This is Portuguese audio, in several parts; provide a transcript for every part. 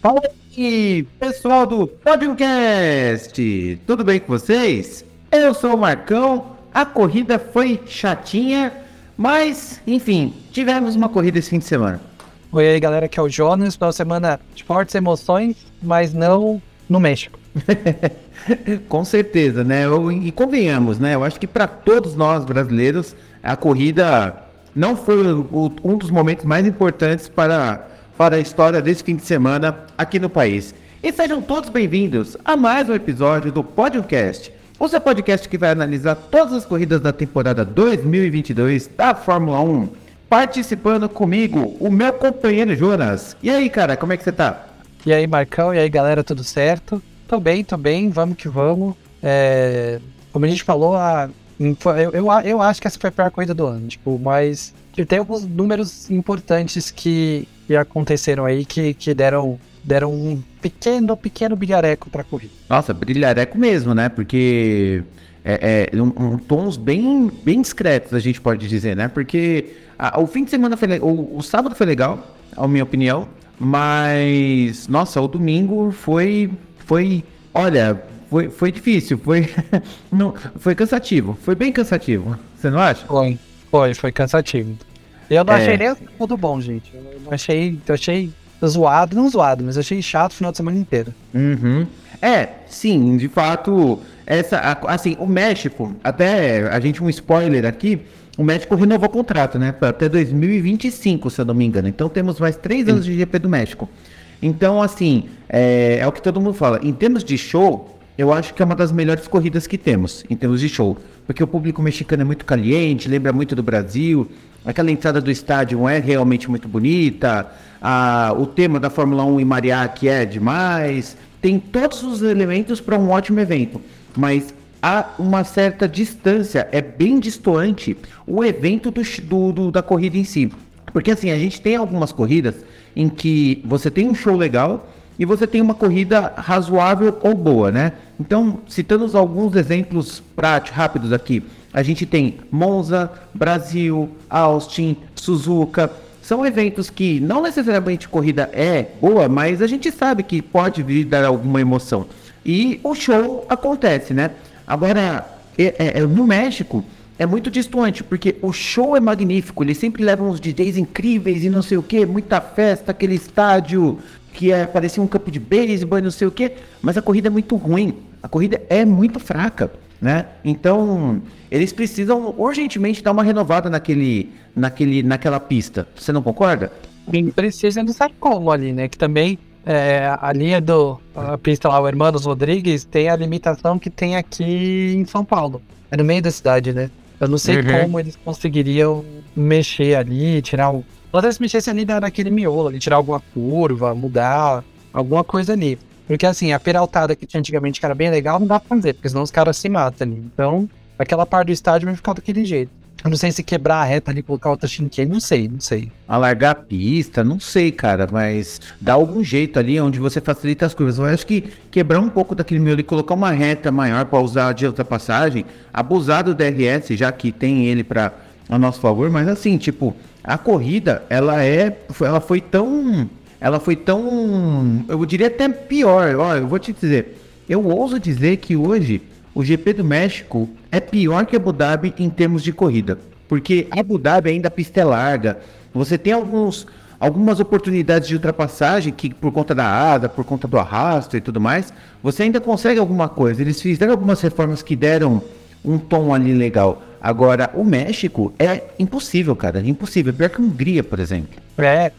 Fala aí, pessoal do podcast! Tudo bem com vocês? Eu sou o Marcão. A corrida foi chatinha, mas enfim, tivemos uma corrida esse fim de semana. Oi aí, galera, aqui é o Jonas. Uma semana de fortes emoções, mas não no México. Com certeza, né? E convenhamos, né? Eu acho que para todos nós brasileiros, a corrida não foi o, um dos momentos mais importantes para, para a história desse fim de semana aqui no país. E sejam todos bem-vindos a mais um episódio do Podcast, o seu podcast que vai analisar todas as corridas da temporada 2022 da Fórmula 1. Participando comigo, o meu companheiro Jonas. E aí, cara, como é que você tá? E aí, Marcão, e aí, galera, tudo certo? Tô bem, tô bem, vamos que vamos. É, como a gente falou, a, eu, eu, eu acho que essa foi a pior corrida do ano, tipo, mas tem alguns números importantes que, que aconteceram aí que, que deram, deram um pequeno, pequeno brilhareco pra corrida. Nossa, brilhareco mesmo, né? Porque é, é um, um, tons bem, bem discretos, a gente pode dizer, né? Porque a, o fim de semana foi o, o sábado foi legal, na minha opinião, mas nossa, o domingo foi foi, olha, foi, foi difícil, foi, não, foi cansativo, foi bem cansativo, você não acha? Foi, foi, foi cansativo. Eu não é. achei nem tudo bom, gente. Eu não achei, eu achei zoado, não zoado, mas achei chato o final de semana inteiro. Uhum. É, sim, de fato, essa, assim, o México, até a gente um spoiler aqui, o México renovou o contrato, né, até 2025, se eu não me engano. Então temos mais três sim. anos de GP do México. Então, assim, é, é, o que todo mundo fala. Em termos de show, eu acho que é uma das melhores corridas que temos, em termos de show. Porque o público mexicano é muito caliente, lembra muito do Brasil. Aquela entrada do estádio é realmente muito bonita. A, o tema da Fórmula 1 em Mariachi é demais. Tem todos os elementos para um ótimo evento. Mas há uma certa distância, é bem distoante o evento do, do, do da corrida em si. Porque assim, a gente tem algumas corridas em que você tem um show legal e você tem uma corrida razoável ou boa, né? Então, citando alguns exemplos práticos, rápidos aqui, a gente tem Monza, Brasil, Austin, Suzuka. São eventos que não necessariamente corrida é boa, mas a gente sabe que pode vir dar alguma emoção. E o show acontece, né? Agora, é, é, no México, é muito distante, porque o show é magnífico, eles sempre levam uns DJs incríveis e não sei o que, muita festa, aquele estádio que é, parecia um campo de beisebol e não sei o que, mas a corrida é muito ruim, a corrida é muito fraca, né? Então, eles precisam urgentemente dar uma renovada naquele, naquele, naquela pista, você não concorda? Bem, precisa não sabe como ali, né? Que também é, a linha do a pista lá, o Hermanos Rodrigues, tem a limitação que tem aqui em São Paulo. É no meio da cidade, né? Eu não sei uhum. como eles conseguiriam mexer ali, tirar o. Ou se mexessem ali naquele miolo ali, tirar alguma curva, mudar alguma coisa ali. Porque assim, a peraltada que tinha antigamente que era bem legal, não dá pra fazer, porque senão os caras se matam ali. Então, aquela parte do estádio vai ficar daquele jeito. Eu não sei se quebrar a reta ali, colocar outra chinqueira, não sei, não sei. Alargar a pista, não sei, cara, mas dá algum jeito ali onde você facilita as curvas. Eu acho que quebrar um pouco daquele meio ali, colocar uma reta maior para usar de ultrapassagem, abusar do DRS, já que tem ele para a nosso favor, mas assim, tipo, a corrida, ela é, ela foi tão, ela foi tão, eu diria até pior, ó, eu vou te dizer, eu ouso dizer que hoje o GP do México é pior que Abu Dhabi em termos de corrida. Porque Abu Dhabi ainda a pista é larga. Você tem alguns, algumas oportunidades de ultrapassagem que por conta da asa, por conta do arrasto e tudo mais, você ainda consegue alguma coisa. Eles fizeram algumas reformas que deram um tom ali legal. Agora, o México é impossível, cara. É impossível. É pior que a Hungria, por exemplo. É,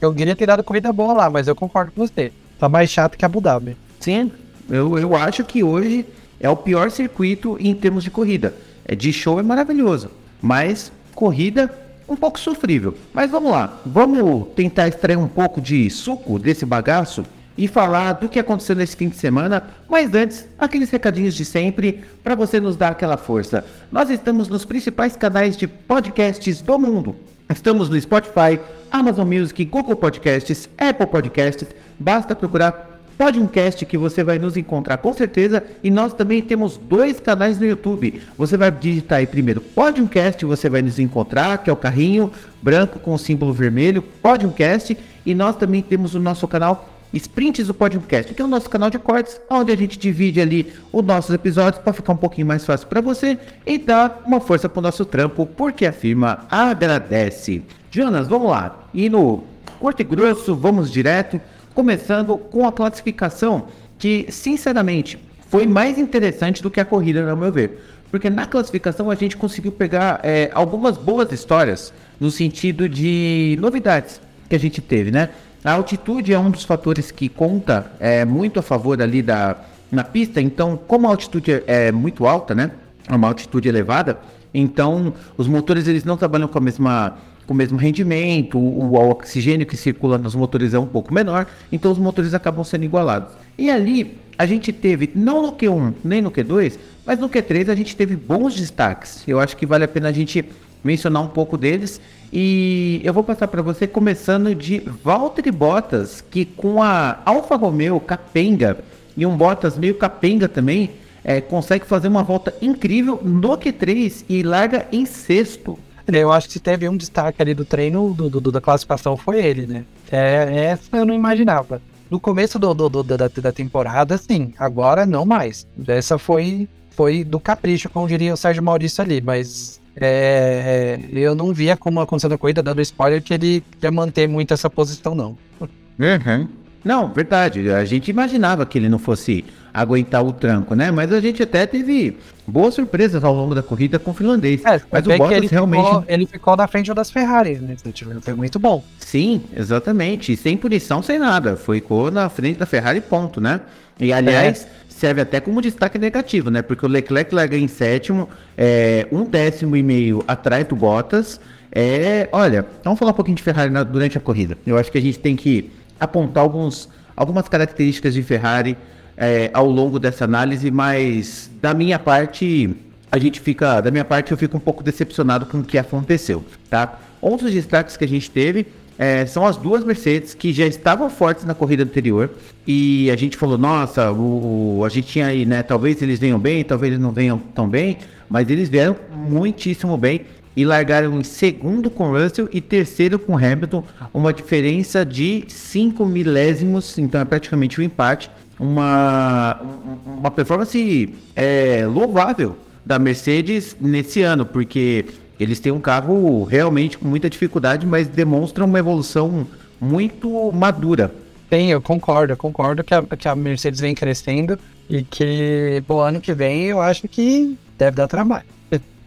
eu queria ter dado corrida boa lá, mas eu concordo com você. Tá mais chato que Abu Dhabi. Sim, eu, eu acho que hoje é o pior circuito em termos de corrida. É de show é maravilhoso, mas corrida um pouco sofrível. Mas vamos lá, vamos tentar extrair um pouco de suco desse bagaço e falar do que aconteceu nesse fim de semana. Mas antes, aqueles recadinhos de sempre para você nos dar aquela força. Nós estamos nos principais canais de podcasts do mundo. Estamos no Spotify, Amazon Music, Google Podcasts, Apple Podcasts. Basta procurar podcast que você vai nos encontrar com certeza. E nós também temos dois canais no YouTube. Você vai digitar aí primeiro podcast, você vai nos encontrar, que é o carrinho branco com o símbolo vermelho, podcast. E nós também temos o nosso canal Sprints do Podcast, que é o nosso canal de cortes, onde a gente divide ali os nossos episódios para ficar um pouquinho mais fácil para você e dar uma força pro nosso trampo, porque a firma agradece. Jonas, vamos lá. E no curto e grosso, vamos direto, começando com a classificação que, sinceramente, foi mais interessante do que a corrida, no meu ver. Porque na classificação a gente conseguiu pegar é, algumas boas histórias no sentido de novidades que a gente teve, né? A altitude é um dos fatores que conta é, muito a favor ali da na pista. Então, como a altitude é, é muito alta, né? É uma altitude elevada, então os motores eles não trabalham com a mesma com o mesmo rendimento, o, o, oxigênio que circula nos motores é um pouco menor, então os motores acabam sendo igualados. E ali a gente teve, não no Q1 nem no Q2, mas no Q3 a gente teve bons destaques. Eu acho que vale a pena a gente mencionar um pouco deles. E eu vou passar para você começando de Valtteri Bottas, que com a Alfa Romeo capenga e um Bottas meio capenga também, é, consegue fazer uma volta incrível no Q3 e larga em sexto. Eu acho que se teve um destaque ali do treino do, do da classificação foi ele, né? É, essa eu não imaginava. No começo do, do, do da, da, temporada, sim. Agora não mais. Essa foi, foi do capricho, como diria o Sérgio Maurício ali. Mas é, é, eu não via como acontecendo a corrida, dando spoiler, que ele ia manter muito essa posição, não. Uhum. Não, verdade. A gente imaginava que ele não fosse aguentar o tranco, né? Mas a gente até teve boas surpresas ao longo da corrida com o finlandês. É, Mas o Bottas realmente. Ficou, ele ficou na frente das Ferrari, né? Foi muito bom. Sim, exatamente. sem punição, sem nada. Ficou na frente da Ferrari, ponto, né? E aliás. É. Serve até como destaque negativo, né? Porque o Leclerc larga em sétimo, é, um décimo e meio atrás do Bottas. É, olha, vamos falar um pouquinho de Ferrari na, durante a corrida. Eu acho que a gente tem que apontar alguns, algumas características de Ferrari é, ao longo dessa análise, mas da minha parte, a gente fica, da minha parte, eu fico um pouco decepcionado com o que aconteceu, tá? Outros destaques que a gente teve é, são as duas Mercedes que já estavam fortes na corrida anterior e a gente falou, nossa, o, o, a gente tinha aí, né? Talvez eles venham bem, talvez eles não venham tão bem, mas eles vieram muitíssimo bem e largaram em segundo com Russell e terceiro com Hamilton, uma diferença de 5 milésimos, então é praticamente um empate, uma, uma performance é, louvável da Mercedes nesse ano, porque eles têm um carro realmente com muita dificuldade, mas demonstram uma evolução muito madura. Sim, eu concordo, eu concordo que a, que a Mercedes vem crescendo e que o ano que vem eu acho que deve dar trabalho.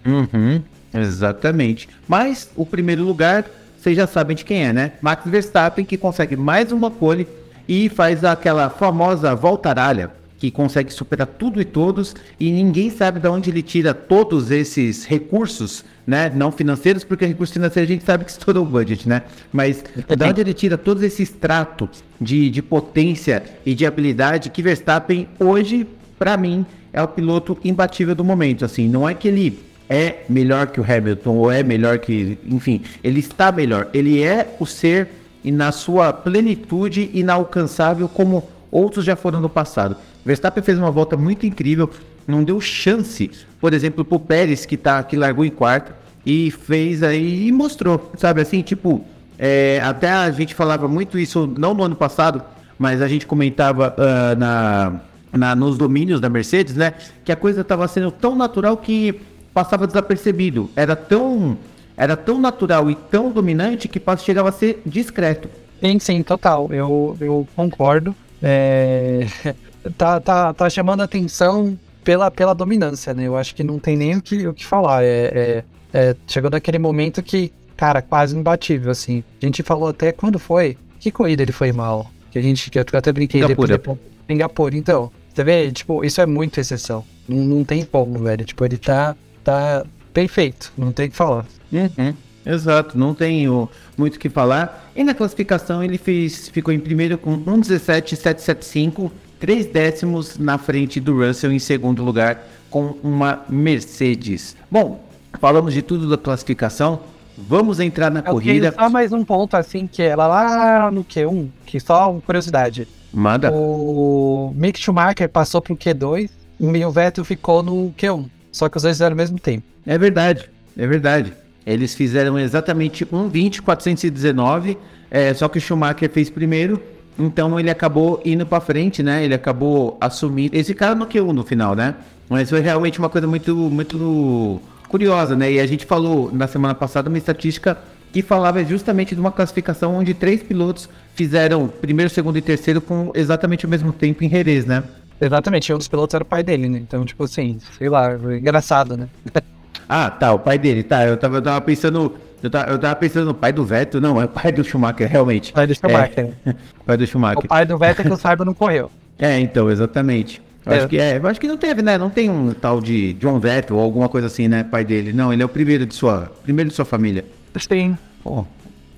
Uhum. Exatamente. Mas o primeiro lugar, vocês já sabem de quem é, né? Max Verstappen, que consegue mais uma pole e faz aquela famosa voltaralha, que consegue superar tudo e todos, e ninguém sabe de onde ele tira todos esses recursos, né? Não financeiros, porque recursos financeiros a gente sabe que estourou o budget, né? Mas de onde ele tira todo esse extrato de, de potência e de habilidade que Verstappen, hoje, para mim, é o piloto imbatível do momento. Assim, não é que ele é melhor que o Hamilton ou é melhor que, enfim, ele está melhor. Ele é o ser e na sua plenitude inalcançável como outros já foram no passado. Verstappen fez uma volta muito incrível, não deu chance, por exemplo, pro Pérez que tá que largou em quarto e fez aí e mostrou, sabe assim, tipo, é, até a gente falava muito isso não no ano passado, mas a gente comentava uh, na, na, nos domínios da Mercedes, né, que a coisa estava sendo tão natural que passava desapercebido. Era tão, era tão natural e tão dominante que chegava a ser discreto. Sim, sim, total. Eu, eu concordo. É... tá, tá, tá chamando atenção pela, pela dominância, né? Eu acho que não tem nem o que, o que falar. É, é, é, chegou naquele momento que, cara, quase imbatível, assim. A gente falou até quando foi. Que corrida ele foi mal? Que a gente, que eu até brinquei Singapura. depois. Singapura, então. Você vê, tipo, isso é muito exceção. Não, não tem como, velho. Tipo, ele tá tá perfeito, não tem o que falar. Uhum. Exato, não tenho muito o que falar. E na classificação ele fez, ficou em primeiro com 1,17,775, três décimos na frente do Russell em segundo lugar com uma Mercedes. Bom, falamos de tudo da classificação. Vamos entrar na Eu corrida. Só mais um ponto assim que ela lá no Q1, que só uma curiosidade. Manda. O Mick Schumacher passou pro Q2 e o Vettel ficou no Q1. Só que os dois fizeram ao mesmo tempo. É verdade, é verdade. Eles fizeram exatamente 1,20,419, é, só que o Schumacher fez primeiro Então ele acabou indo para frente, né? Ele acabou assumindo. Esse cara no Q1 no final, né? Mas foi realmente uma coisa muito, muito curiosa, né? E a gente falou na semana passada uma estatística que falava justamente de uma classificação onde três pilotos fizeram primeiro, segundo e terceiro com exatamente o mesmo tempo em Jerez, né? Exatamente, um dos pilotos era o pai dele, né? Então, tipo assim, sei lá, engraçado, né? ah, tá, o pai dele, tá. Eu tava, eu tava pensando. Eu tava, eu tava pensando no pai do Vettel, não, é o pai do Schumacher, realmente. Pai do Schumacher. É, pai do Schumacher. O pai do Vettel que o saiba não correu. É, então, exatamente. Eu é. acho que é, eu acho que não teve, né? Não tem um tal de John Vettel ou alguma coisa assim, né? Pai dele. Não, ele é o primeiro de sua, primeiro de sua família. Sim. Pô,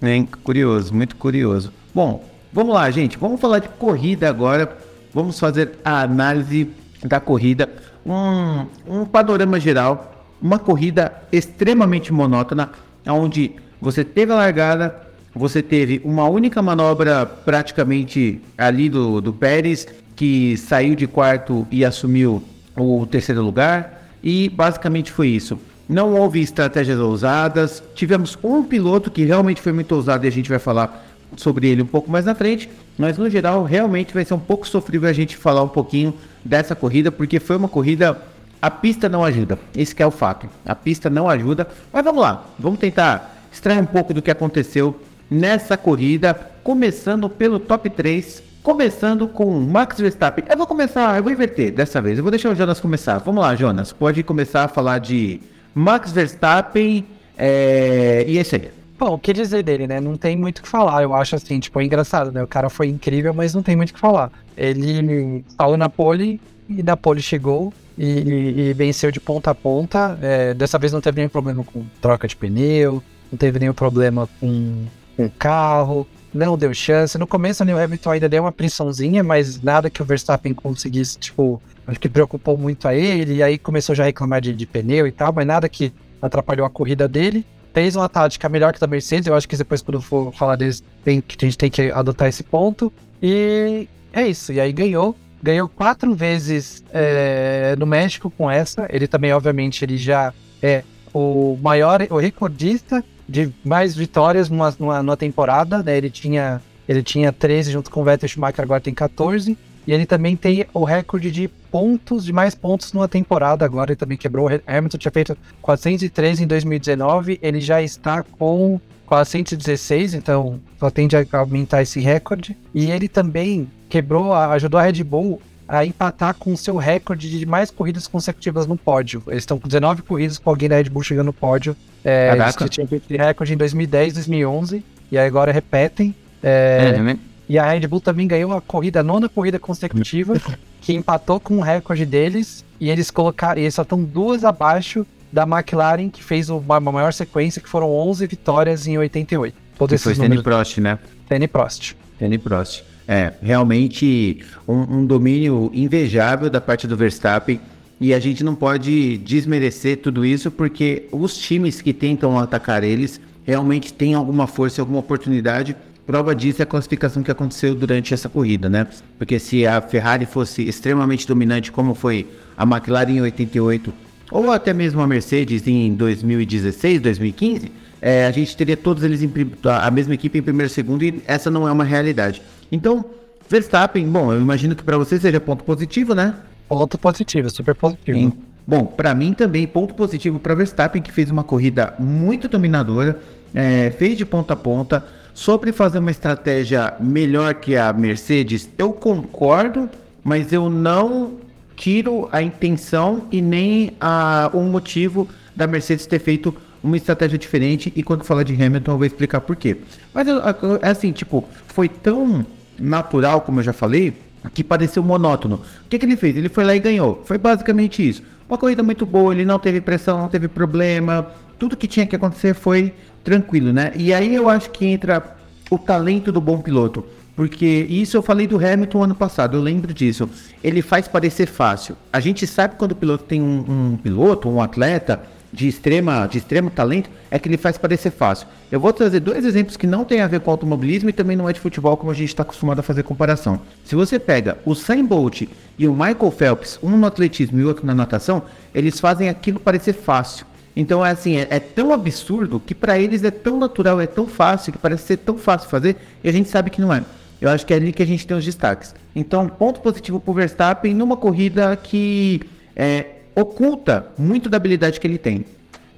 é curioso, muito curioso. Bom, vamos lá, gente. Vamos falar de corrida agora. Vamos fazer a análise da corrida. Um, um panorama geral. Uma corrida extremamente monótona, onde você teve a largada, você teve uma única manobra praticamente ali do, do Pérez, que saiu de quarto e assumiu o terceiro lugar. E basicamente foi isso. Não houve estratégias ousadas. Tivemos um piloto que realmente foi muito ousado e a gente vai falar sobre ele um pouco mais na frente. Mas no geral, realmente vai ser um pouco sofrível a gente falar um pouquinho dessa corrida, porque foi uma corrida. A pista não ajuda. Esse é o fato. A pista não ajuda. Mas vamos lá. Vamos tentar extrair um pouco do que aconteceu nessa corrida. Começando pelo top 3. Começando com Max Verstappen. Eu vou começar, eu vou inverter dessa vez. Eu vou deixar o Jonas começar. Vamos lá, Jonas. Pode começar a falar de Max Verstappen é... e esse aí. Bom, o que dizer dele, né? Não tem muito o que falar. Eu acho assim, tipo, é engraçado, né? O cara foi incrível, mas não tem muito o que falar. Ele saiu na pole e da pole chegou e, e, e venceu de ponta a ponta. É, dessa vez não teve nenhum problema com troca de pneu, não teve nenhum problema com, o carro, não deu chance. No começo, o Hamilton ainda deu uma pressãozinha, mas nada que o Verstappen conseguisse, tipo, acho que preocupou muito a ele, e aí começou já a reclamar de, de pneu e tal, mas nada que atrapalhou a corrida dele. Fez uma tática melhor que a da Mercedes, eu acho que depois, quando for falar deles, tem, a gente tem que adotar esse ponto. E é isso, e aí ganhou. Ganhou quatro vezes é, no México com essa. Ele também, obviamente, ele já é o maior, o recordista de mais vitórias numa, numa, numa temporada, né? Ele tinha, ele tinha 13 junto com o Vettel Schumacher, agora tem 14. E ele também tem o recorde de pontos, de mais pontos numa temporada agora. Ele também quebrou. O Hamilton tinha feito 403 em 2019. Ele já está com 416, então só tende a aumentar esse recorde. E ele também quebrou, ajudou a Red Bull a empatar com o seu recorde de mais corridas consecutivas no pódio. Eles estão com 19 corridas com alguém da Red Bull chegando no pódio. É, eles tinham feito recorde em 2010, 2011 e agora repetem. É, é? E a Red Bull também ganhou a corrida, a nona corrida consecutiva, que empatou com o recorde deles. E eles colocaram, eles só estão duas abaixo da McLaren, que fez uma, maior sequência, que foram 11 vitórias em 88. Todos foi Danny Prost, né? Danny Prost. Danny Prost. É, realmente um, um domínio invejável da parte do Verstappen. E a gente não pode desmerecer tudo isso, porque os times que tentam atacar eles realmente têm alguma força, alguma oportunidade Prova disso é a classificação que aconteceu durante essa corrida, né? Porque se a Ferrari fosse extremamente dominante, como foi a McLaren em 88, ou até mesmo a Mercedes em 2016, 2015, é, a gente teria todos eles em, a mesma equipe em primeiro e segundo, e essa não é uma realidade. Então, Verstappen, bom, eu imagino que para você seja ponto positivo, né? Ponto positivo, super positivo. Sim. Bom, para mim também ponto positivo para Verstappen, que fez uma corrida muito dominadora, é, fez de ponta a ponta, Sobre fazer uma estratégia melhor que a Mercedes, eu concordo, mas eu não tiro a intenção e nem a, o motivo da Mercedes ter feito uma estratégia diferente. E quando falar de Hamilton, eu vou explicar por quê. Mas é assim, tipo, foi tão natural, como eu já falei, que pareceu monótono. O que, que ele fez? Ele foi lá e ganhou. Foi basicamente isso. Uma corrida muito boa, ele não teve pressão, não teve problema. Tudo que tinha que acontecer foi tranquilo, né? E aí eu acho que entra o talento do bom piloto. Porque isso eu falei do Hamilton ano passado, eu lembro disso. Ele faz parecer fácil. A gente sabe quando o piloto tem um, um piloto, um atleta de, extrema, de extremo talento, é que ele faz parecer fácil. Eu vou trazer dois exemplos que não tem a ver com automobilismo e também não é de futebol, como a gente está acostumado a fazer comparação. Se você pega o Sam Bolt e o Michael Phelps, um no atletismo e outro na natação, eles fazem aquilo parecer fácil. Então é assim, é, é tão absurdo que para eles é tão natural, é tão fácil, que parece ser tão fácil fazer, e a gente sabe que não é. Eu acho que é ali que a gente tem os destaques. Então, ponto positivo para o Verstappen numa corrida que é, oculta muito da habilidade que ele tem.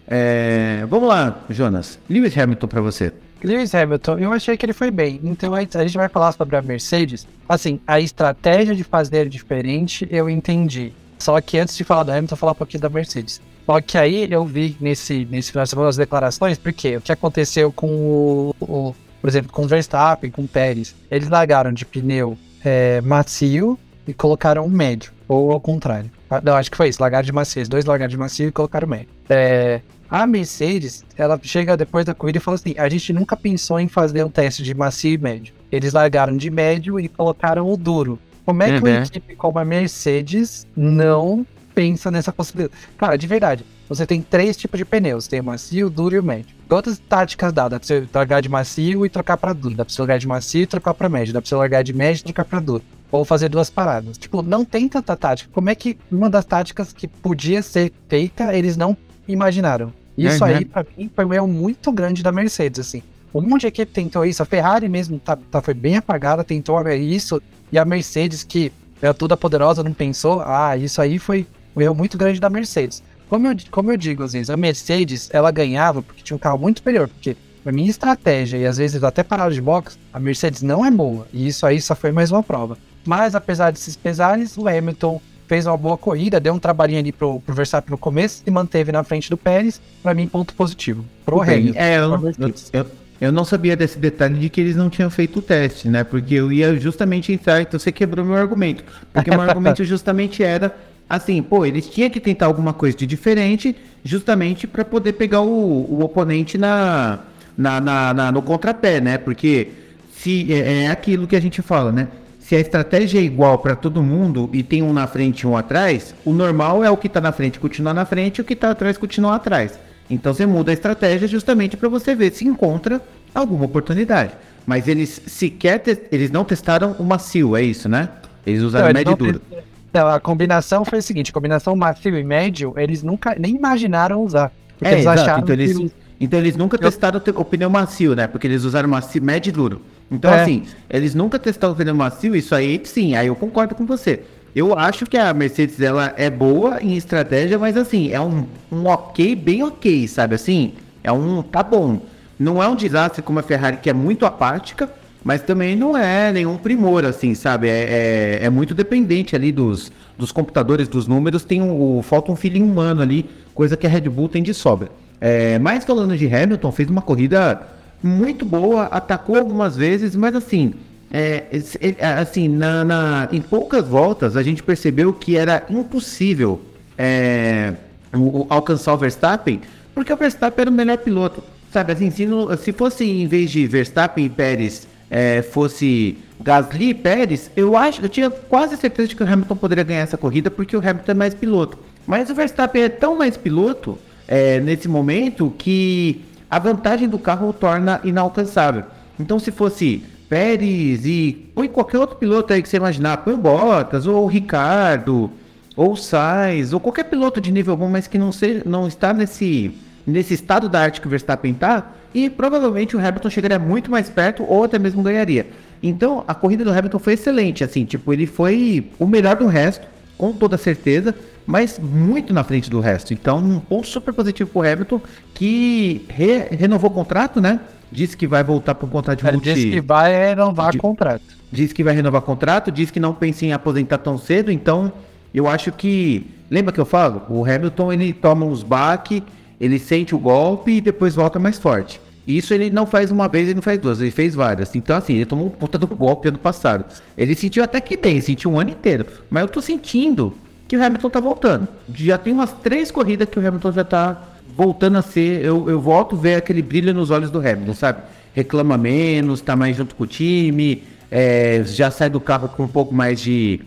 É, vamos lá, Jonas. Lewis Hamilton para você. Lewis Hamilton, eu achei que ele foi bem. Então a gente vai falar sobre a Mercedes. Assim, a estratégia de fazer diferente eu entendi. Só que antes de falar do Hamilton, falar um pouquinho da Mercedes. Só que aí eu vi nesse, nesse final de semana as declarações, porque o que aconteceu com o, o por exemplo, com o Verstappen, com o Pérez, eles largaram de pneu é, macio e colocaram um médio, ou ao contrário. Ah, não, acho que foi isso, largaram de macio, dois largaram de macio e colocaram médio. É, a Mercedes, ela chega depois da corrida e fala assim: a gente nunca pensou em fazer um teste de macio e médio. Eles largaram de médio e colocaram o duro. Como é que uhum. uma equipe como a Mercedes não pensa nessa possibilidade? Cara, de verdade, você tem três tipos de pneus: tem o macio, o duro e o médio. Quantas táticas dá? Dá pra você largar de macio e trocar pra duro. Dá pra você largar de macio e trocar pra médio. Dá pra você largar de médio e trocar pra duro. Ou fazer duas paradas. Tipo, não tem tanta tática. Como é que uma das táticas que podia ser feita, eles não imaginaram? Isso uhum. aí, pra mim, foi um erro muito grande da Mercedes, assim. Um monte de equipe tentou isso, a Ferrari mesmo tá, tá, foi bem apagada, tentou isso, e a Mercedes, que é toda poderosa, não pensou, ah, isso aí foi um erro muito grande da Mercedes. Como eu, como eu digo, às vezes, a Mercedes, ela ganhava porque tinha um carro muito superior, porque a minha estratégia, e às vezes até parado de box, a Mercedes não é boa, e isso aí só foi mais uma prova. Mas apesar desses pesares, o Hamilton fez uma boa corrida, deu um trabalhinho ali pro, pro Verstappen no começo e manteve na frente do Pérez. Para mim, ponto positivo. Pro Hamilton. É, eu, eu, eu, eu, não sabia desse detalhe de que eles não tinham feito o teste, né? Porque eu ia justamente entrar, então você quebrou meu argumento. Porque meu argumento justamente era assim, pô, eles tinham que tentar alguma coisa de diferente, justamente para poder pegar o, o oponente na, na, na, na, no contrapé, né? Porque se é, é aquilo que a gente fala, né? se a estratégia é igual para todo mundo e tem um na frente e um atrás, o normal é o que está na frente continuar na frente e o que está atrás continuar atrás. Então você muda a estratégia justamente para você ver se encontra alguma oportunidade. Mas eles sequer eles não testaram o macio, é isso, né? Eles usaram não, médio e duro. Não, a combinação foi a seguinte: combinação macio e médio, eles nunca nem imaginaram usar. Porque é, eles exato. acharam então, eles, que... então eles nunca Eu... testaram o pneu macio, né? Porque eles usaram macio, médio e duro. Então, é. assim, eles nunca testaram o pneu macio, isso aí sim, aí eu concordo com você. Eu acho que a Mercedes ela é boa em estratégia, mas assim, é um, um ok, bem ok, sabe assim? É um tá bom. Não é um desastre como a Ferrari, que é muito apática, mas também não é nenhum primor, assim, sabe? É, é, é muito dependente ali dos, dos computadores, dos números, tem um, falta um feeling humano ali, coisa que a Red Bull tem de sobra. É, mas falando de Hamilton, fez uma corrida muito boa, atacou algumas vezes, mas assim, é, é, assim na, na, em poucas voltas a gente percebeu que era impossível é, o, alcançar o Verstappen, porque o Verstappen era o melhor piloto. Sabe, assim, se, se fosse em vez de Verstappen e Pérez, é, fosse Gasly e Pérez, eu acho, eu tinha quase certeza de que o Hamilton poderia ganhar essa corrida, porque o Hamilton é mais piloto. Mas o Verstappen é tão mais piloto é, nesse momento que a vantagem do carro o torna inalcançável. Então, se fosse Pérez e põe qualquer outro piloto aí que você imaginar, põe o Bottas, ou o Ricardo, ou o Sainz, ou qualquer piloto de nível bom, mas que não, seja, não está nesse, nesse estado da arte que o Verstappen está, e provavelmente o Hamilton chegaria muito mais perto ou até mesmo ganharia. Então, a corrida do Hamilton foi excelente, assim, tipo, ele foi o melhor do resto, com toda certeza mas muito na frente do resto. Então, um ponto super positivo para o Hamilton, que re renovou o contrato, né? Disse que vai voltar para o contrato de multi... Disse que vai renovar o contrato. Disse que vai renovar contrato, disse que não pensa em aposentar tão cedo, então eu acho que... Lembra que eu falo? O Hamilton, ele toma uns baques, ele sente o golpe e depois volta mais forte. Isso ele não faz uma vez, ele não faz duas, ele fez várias. Então, assim, ele tomou um puta do golpe ano passado. Ele sentiu até que bem, sentiu um ano inteiro. Mas eu tô sentindo que o Hamilton tá voltando. Já tem umas três corridas que o Hamilton já tá voltando a ser. Eu, eu volto ver aquele brilho nos olhos do Hamilton, sabe? Reclama menos, tá mais junto com o time, é, já sai do carro com um pouco mais de,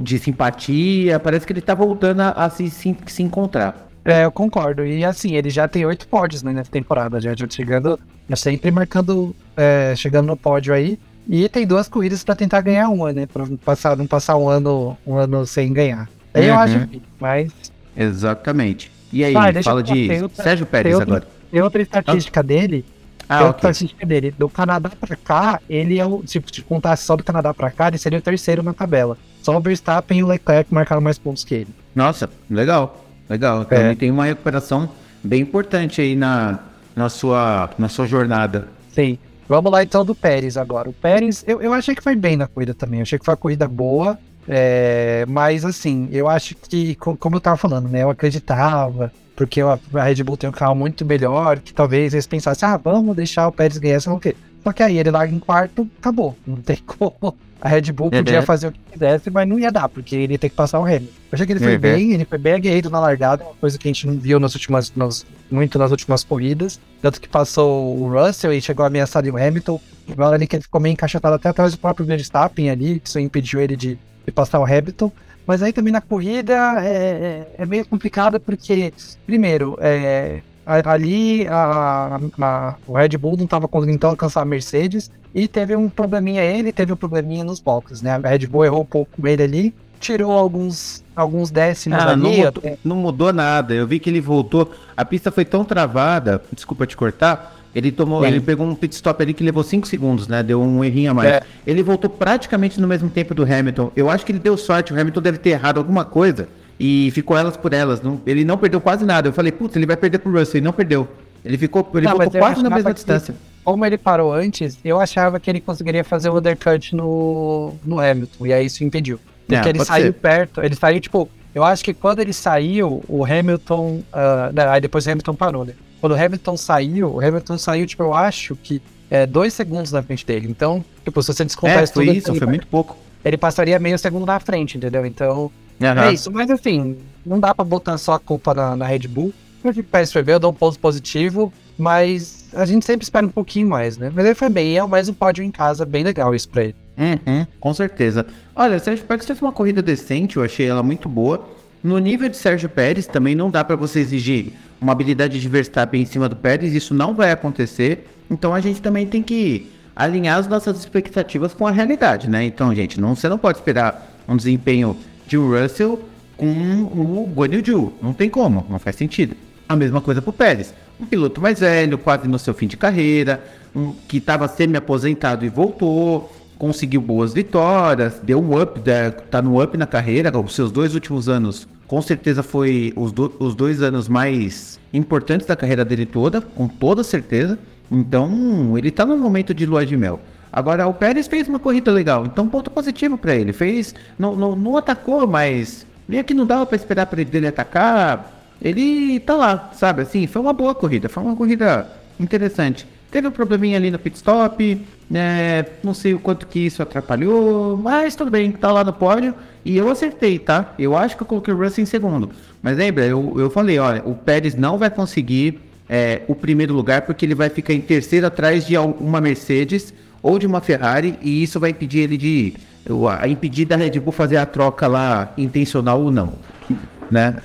de simpatia. Parece que ele tá voltando a, a se, se, se, encontrar. É, eu concordo. E assim, ele já tem oito pódios né, nessa temporada, já, já chegando, já sempre marcando, é, chegando no pódio aí. E tem duas corridas para tentar ganhar uma, né? Para passar, não passar um ano, um ano sem ganhar. Aí uhum. eu acho que, mas. Exatamente. E aí, ah, fala de outra, Sérgio Pérez tem outra, agora. Tem outra estatística ah. dele. Ah, é okay. a estatística dele. Do Canadá pra cá, ele é o. Se contasse só do Canadá pra cá, ele seria o terceiro na tabela. Só o Verstappen e o Leclerc marcaram mais pontos que ele. Nossa, legal. Legal. Então é. tem uma recuperação bem importante aí na, na, sua, na sua jornada. Sim. Vamos lá então do Pérez agora. O Pérez, eu, eu achei que foi bem na corrida também. Eu achei que foi uma corrida boa. É, mas assim, eu acho que, como eu tava falando, né? Eu acreditava, porque a Red Bull tem um carro muito melhor, que talvez eles pensassem, ah, vamos deixar o Pérez ganhar, só que. Só que aí ele larga em quarto, acabou. Não tem como. A Red Bull podia uhum. fazer o que quisesse, mas não ia dar, porque ele ia ter que passar o Hamilton. Eu achei que ele foi uhum. bem, ele foi bem aguerrido na largada, uma coisa que a gente não viu nas últimas, nas, muito nas últimas corridas. Tanto que passou o Russell e chegou a ameaçar o Hamilton. Agora ali que ele ficou meio encaixotado até atrás do próprio Verstappen ali, que isso impediu ele de, de passar o Hamilton. Mas aí também na corrida é, é, é meio complicado porque, primeiro, é, ali a, a, o Red Bull não estava conseguindo alcançar a Mercedes e teve um probleminha ele, teve um probleminha nos boxes, né? A Red Bull errou um pouco com ele ali, tirou alguns, alguns décimos ah, ali. Não mudou, não mudou, nada. Eu vi que ele voltou. A pista foi tão travada, desculpa te cortar. Ele tomou, ele pegou um pit stop ali que levou 5 segundos, né? Deu um errinho a mais. É. Ele voltou praticamente no mesmo tempo do Hamilton. Eu acho que ele deu sorte. O Hamilton deve ter errado alguma coisa e ficou elas por elas. Não, ele não perdeu quase nada. Eu falei, putz, ele vai perder pro Russell. Ele não perdeu. Ele ficou, ele não, ficou quase na mesma distância. Como ele parou antes, eu achava que ele conseguiria fazer o undercut no, no Hamilton. E aí isso impediu. Porque é, ele saiu ser. perto. Ele saiu, tipo, eu acho que quando ele saiu, o Hamilton. Uh, aí depois o Hamilton parou, né? Quando o Hamilton saiu, o Hamilton saiu, tipo, eu acho que é dois segundos na frente dele. Então, tipo, se você descontar é, foi isso, foi muito pouco. Ele passaria meio segundo na frente, entendeu? Então, Uhum. É isso, mas assim, não dá pra botar só a culpa na, na Red Bull. Eu fico pra escrever, eu dou um ponto positivo, mas a gente sempre espera um pouquinho mais, né? Mas ele foi bem, é mais um pódio em casa, bem legal isso pra ele. Uhum, com certeza. Olha, Sérgio Pérez fez uma corrida decente, eu achei ela muito boa. No nível de Sérgio Pérez, também não dá para você exigir uma habilidade de Verstappen em cima do Pérez, isso não vai acontecer. Então a gente também tem que alinhar as nossas expectativas com a realidade, né? Então, gente, não, você não pode esperar um desempenho de Russell com o Guanyu. Não tem como, não faz sentido. A mesma coisa para o Pérez. Um piloto mais velho, quase no seu fim de carreira, um, que estava semi-aposentado e voltou, conseguiu boas vitórias, deu um up, está no up na carreira. Os seus dois últimos anos, com certeza, foi os, do, os dois anos mais importantes da carreira dele toda, com toda certeza. Então, ele está no momento de lua de mel. Agora, o Pérez fez uma corrida legal, então ponto positivo para ele. Fez, não, não, não atacou, mas meio que não dava para esperar para ele atacar. Ele tá lá, sabe? Assim, foi uma boa corrida, foi uma corrida interessante. Teve um probleminha ali no pit stop, né? Não sei o quanto que isso atrapalhou, mas tudo bem, tá lá no pódio. E eu acertei, tá? Eu acho que eu coloquei o Russell em segundo. Mas lembra, eu, eu falei, olha, o Pérez não vai conseguir é, o primeiro lugar porque ele vai ficar em terceiro atrás de uma Mercedes ou de uma Ferrari, e isso vai impedir ele de. A impedir da Red Bull fazer a troca lá intencional ou não. Né?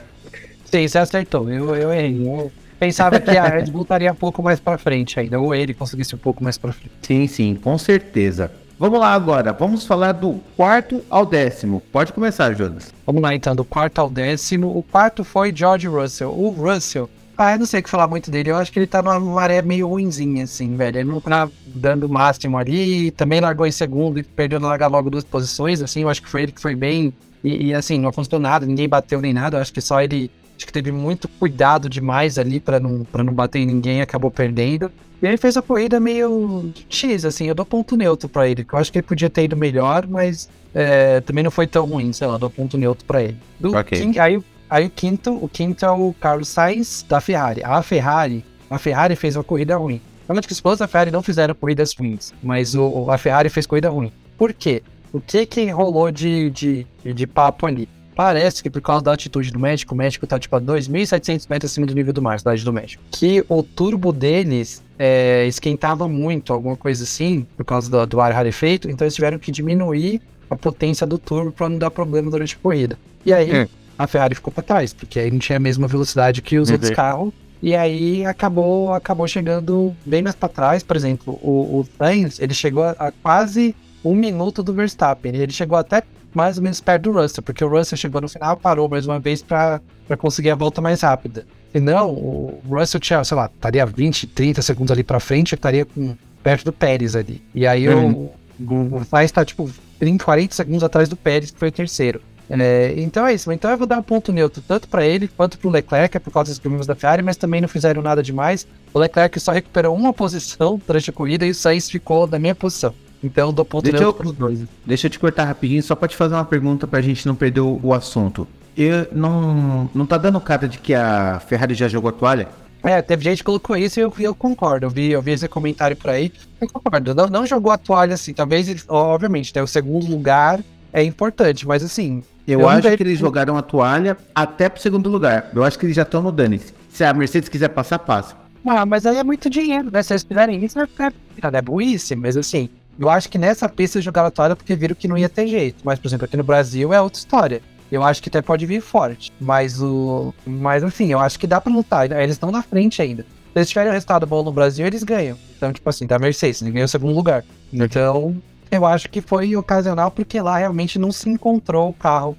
Sim, você acertou. Eu, eu errei. Eu pensava que a Red Bull estaria um pouco mais para frente ainda, ou ele conseguisse um pouco mais para frente. Sim, sim, com certeza. Vamos lá agora, vamos falar do quarto ao décimo. Pode começar, Jonas. Vamos lá então, do quarto ao décimo. O quarto foi George Russell. O Russell ah, eu não sei o que falar muito dele. Eu acho que ele tá numa maré meio ruimzinha, assim, velho. Ele não tá dando o máximo ali. Também largou em segundo e perdeu na largar logo duas posições, assim. Eu acho que foi ele que foi bem. E, e, assim, não aconteceu nada, ninguém bateu nem nada. Eu acho que só ele. Acho que teve muito cuidado demais ali para não, pra não bater em ninguém acabou perdendo. E ele fez a corrida meio X, assim. Eu dou ponto neutro para ele. Que eu acho que ele podia ter ido melhor, mas é, também não foi tão ruim, sei lá. Dou ponto neutro para ele. Do okay. King, aí Aí o quinto, o quinto é o Carlos Sainz da Ferrari. A Ferrari, a Ferrari fez uma corrida ruim. Realmente que os pilotos da Ferrari não fizeram corridas ruins, mas o, a Ferrari fez corrida ruim. Por quê? O que que rolou de, de, de papo ali? Parece que por causa da atitude do México, o México tá tipo a 2.700 metros acima do nível do mar, cidade do México. Que o turbo deles é, esquentava muito, alguma coisa assim, por causa do, do ar rarefeito, então eles tiveram que diminuir a potência do turbo para não dar problema durante a corrida. E aí, é a Ferrari ficou para trás, porque aí não tinha a mesma velocidade que os uhum. outros carros. E aí acabou acabou chegando bem mais para trás. Por exemplo, o, o Sainz, ele chegou a, a, quase um minuto do Verstappen. Ele chegou até mais ou menos perto do Russell, porque o Russell chegou no final, parou mais uma vez para conseguir a volta mais rápida. Se não, o Russell tinha, sei lá, estaria 20, 30 segundos ali para frente, estaria com, perto do Pérez ali. E aí uhum. o, o Sainz tá tipo 30, 40 segundos atrás do Pérez, que foi o terceiro. É, então é isso. Então eu vou dar um ponto neutro tanto para ele quanto para o Leclerc, é por causa dos problemas da Ferrari, mas também não fizeram nada demais. O Leclerc só recuperou uma posição durante a corrida e o Sainz ficou na minha posição. Então eu dou ponto deixa neutro os dois. Deixa eu te cortar rapidinho, só para te fazer uma pergunta para a gente não perder o, o, assunto. Eu, não, não tá dando cara de que a Ferrari já jogou a toalha? É, teve gente que colocou isso e eu, eu concordo. Eu vi, eu vi esse comentário por aí. Eu concordo. Não, não jogou a toalha assim. Talvez, obviamente, né, o segundo lugar é importante, mas assim, eu, eu acho que eles jogaram a toalha até pro segundo lugar. Eu acho que eles já estão no dane -se. se a Mercedes quiser passar, passa. Ah, mas aí é muito dinheiro, né? Se eles fizerem isso, vai ficar. É burrice, mas assim, eu acho que nessa pista eles jogaram a toalha porque viram que não ia ter jeito. Mas, por exemplo, aqui no Brasil é outra história. Eu acho que até pode vir forte. Mas o. Mas assim, eu acho que dá pra lutar. Eles estão na frente ainda. Se eles tiverem um resultado bom no Brasil, eles ganham. Então, tipo assim, da Mercedes, eles ganham o segundo lugar. Então, eu acho que foi ocasional porque lá realmente não se encontrou o carro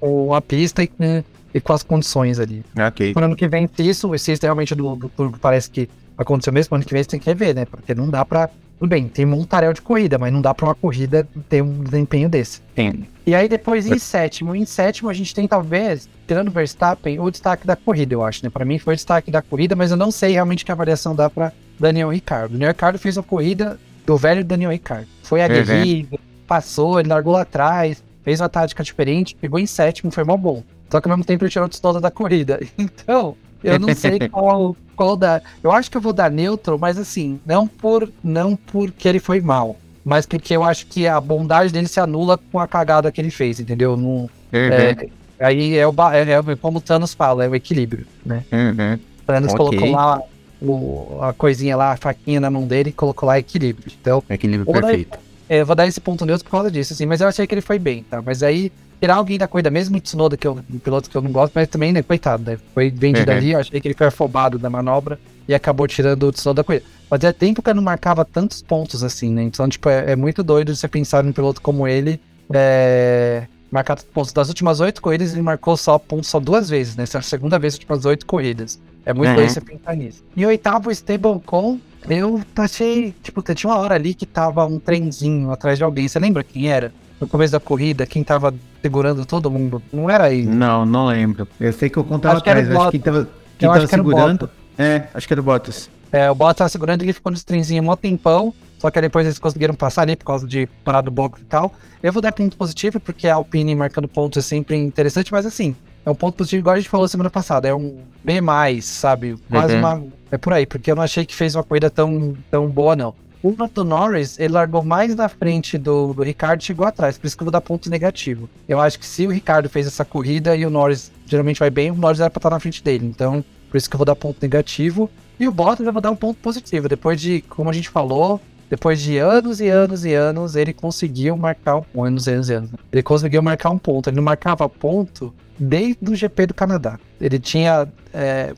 com a pista e com, e com as condições ali. Ok. Por ano que vem, isso, esse realmente do, do turbo parece que aconteceu mesmo, ano que vem você tem que rever, né? Porque não dá pra. Tudo bem, tem um tarel de corrida, mas não dá pra uma corrida ter um desempenho desse. Tem. E aí depois em sétimo, em sétimo a gente tem talvez, tirando o Verstappen, o destaque da corrida, eu acho, né? Pra mim foi o destaque da corrida, mas eu não sei realmente que avaliação dá pra Daniel Ricardo. Daniel Ricardo fez a corrida do velho Daniel Ricciardo. Foi aguerrido, uhum. passou, ele largou lá atrás, fez uma tática diferente, pegou em sétimo, foi mó bom. Só que ao mesmo tempo ele tirou o da corrida. Então, eu não sei qual, qual dar. Eu acho que eu vou dar neutro, mas assim, não por não porque ele foi mal, mas porque eu acho que a bondade dele se anula com a cagada que ele fez, entendeu? Não, uhum. é, aí é, o, é, é, como o Thanos fala, é o equilíbrio, né? Uhum. Thanos okay. colocou lá o, a coisinha lá, a faquinha na mão dele e colocou lá equilíbrio. Então, equilíbrio perfeito. Dar, é, eu vou dar esse ponto neutro por causa disso, assim, mas eu achei que ele foi bem, tá? Mas aí, tirar alguém da corrida, mesmo o Tsunoda, que é um piloto que eu não gosto, mas também, né, coitado, né? Foi vendido uhum. ali, eu achei que ele foi afobado da manobra e acabou tirando o Tsunoda da corrida. Fazia tempo que eu não marcava tantos pontos assim, né? Então, tipo, é, é muito doido você pensar num piloto como ele, é, marcar pontos. Das últimas oito corridas, ele marcou só pontos só duas vezes, né? Essa é a segunda vez nas últimas oito corridas. É muito uhum. você pensar nisso. E o oitavo, Stablecon, eu achei, tipo, tinha uma hora ali que tava um trenzinho atrás de alguém. Você lembra quem era? No começo da corrida, quem tava segurando todo mundo? Não era aí? Não, não lembro. Eu sei que eu contava acho atrás, que acho que tava, quem tava segurando. É, acho que era o Bottas. É, o Bottas tava segurando e ele ficou nesse trenzinho um tempão. Só que depois eles conseguiram passar ali por causa de parar do box e tal. Eu vou dar ponto positivo, porque a Alpine marcando pontos é sempre interessante, mas assim, é um ponto positivo, igual a gente falou semana passada. É um B, sabe? Quase uhum. uma. É por aí, porque eu não achei que fez uma corrida tão, tão boa, não. O Lando Norris, ele largou mais na frente do, do Ricardo e chegou atrás, por isso que eu vou dar ponto negativo. Eu acho que se o Ricardo fez essa corrida e o Norris geralmente vai bem, o Norris era pra estar na frente dele. Então, por isso que eu vou dar ponto negativo. E o Bottas eu vou dar um ponto positivo. Depois de, como a gente falou, depois de anos e anos e anos, ele conseguiu marcar um anos e anos e anos. Ele conseguiu marcar um ponto. Ele não marcava ponto desde o GP do Canadá. Ele tinha é,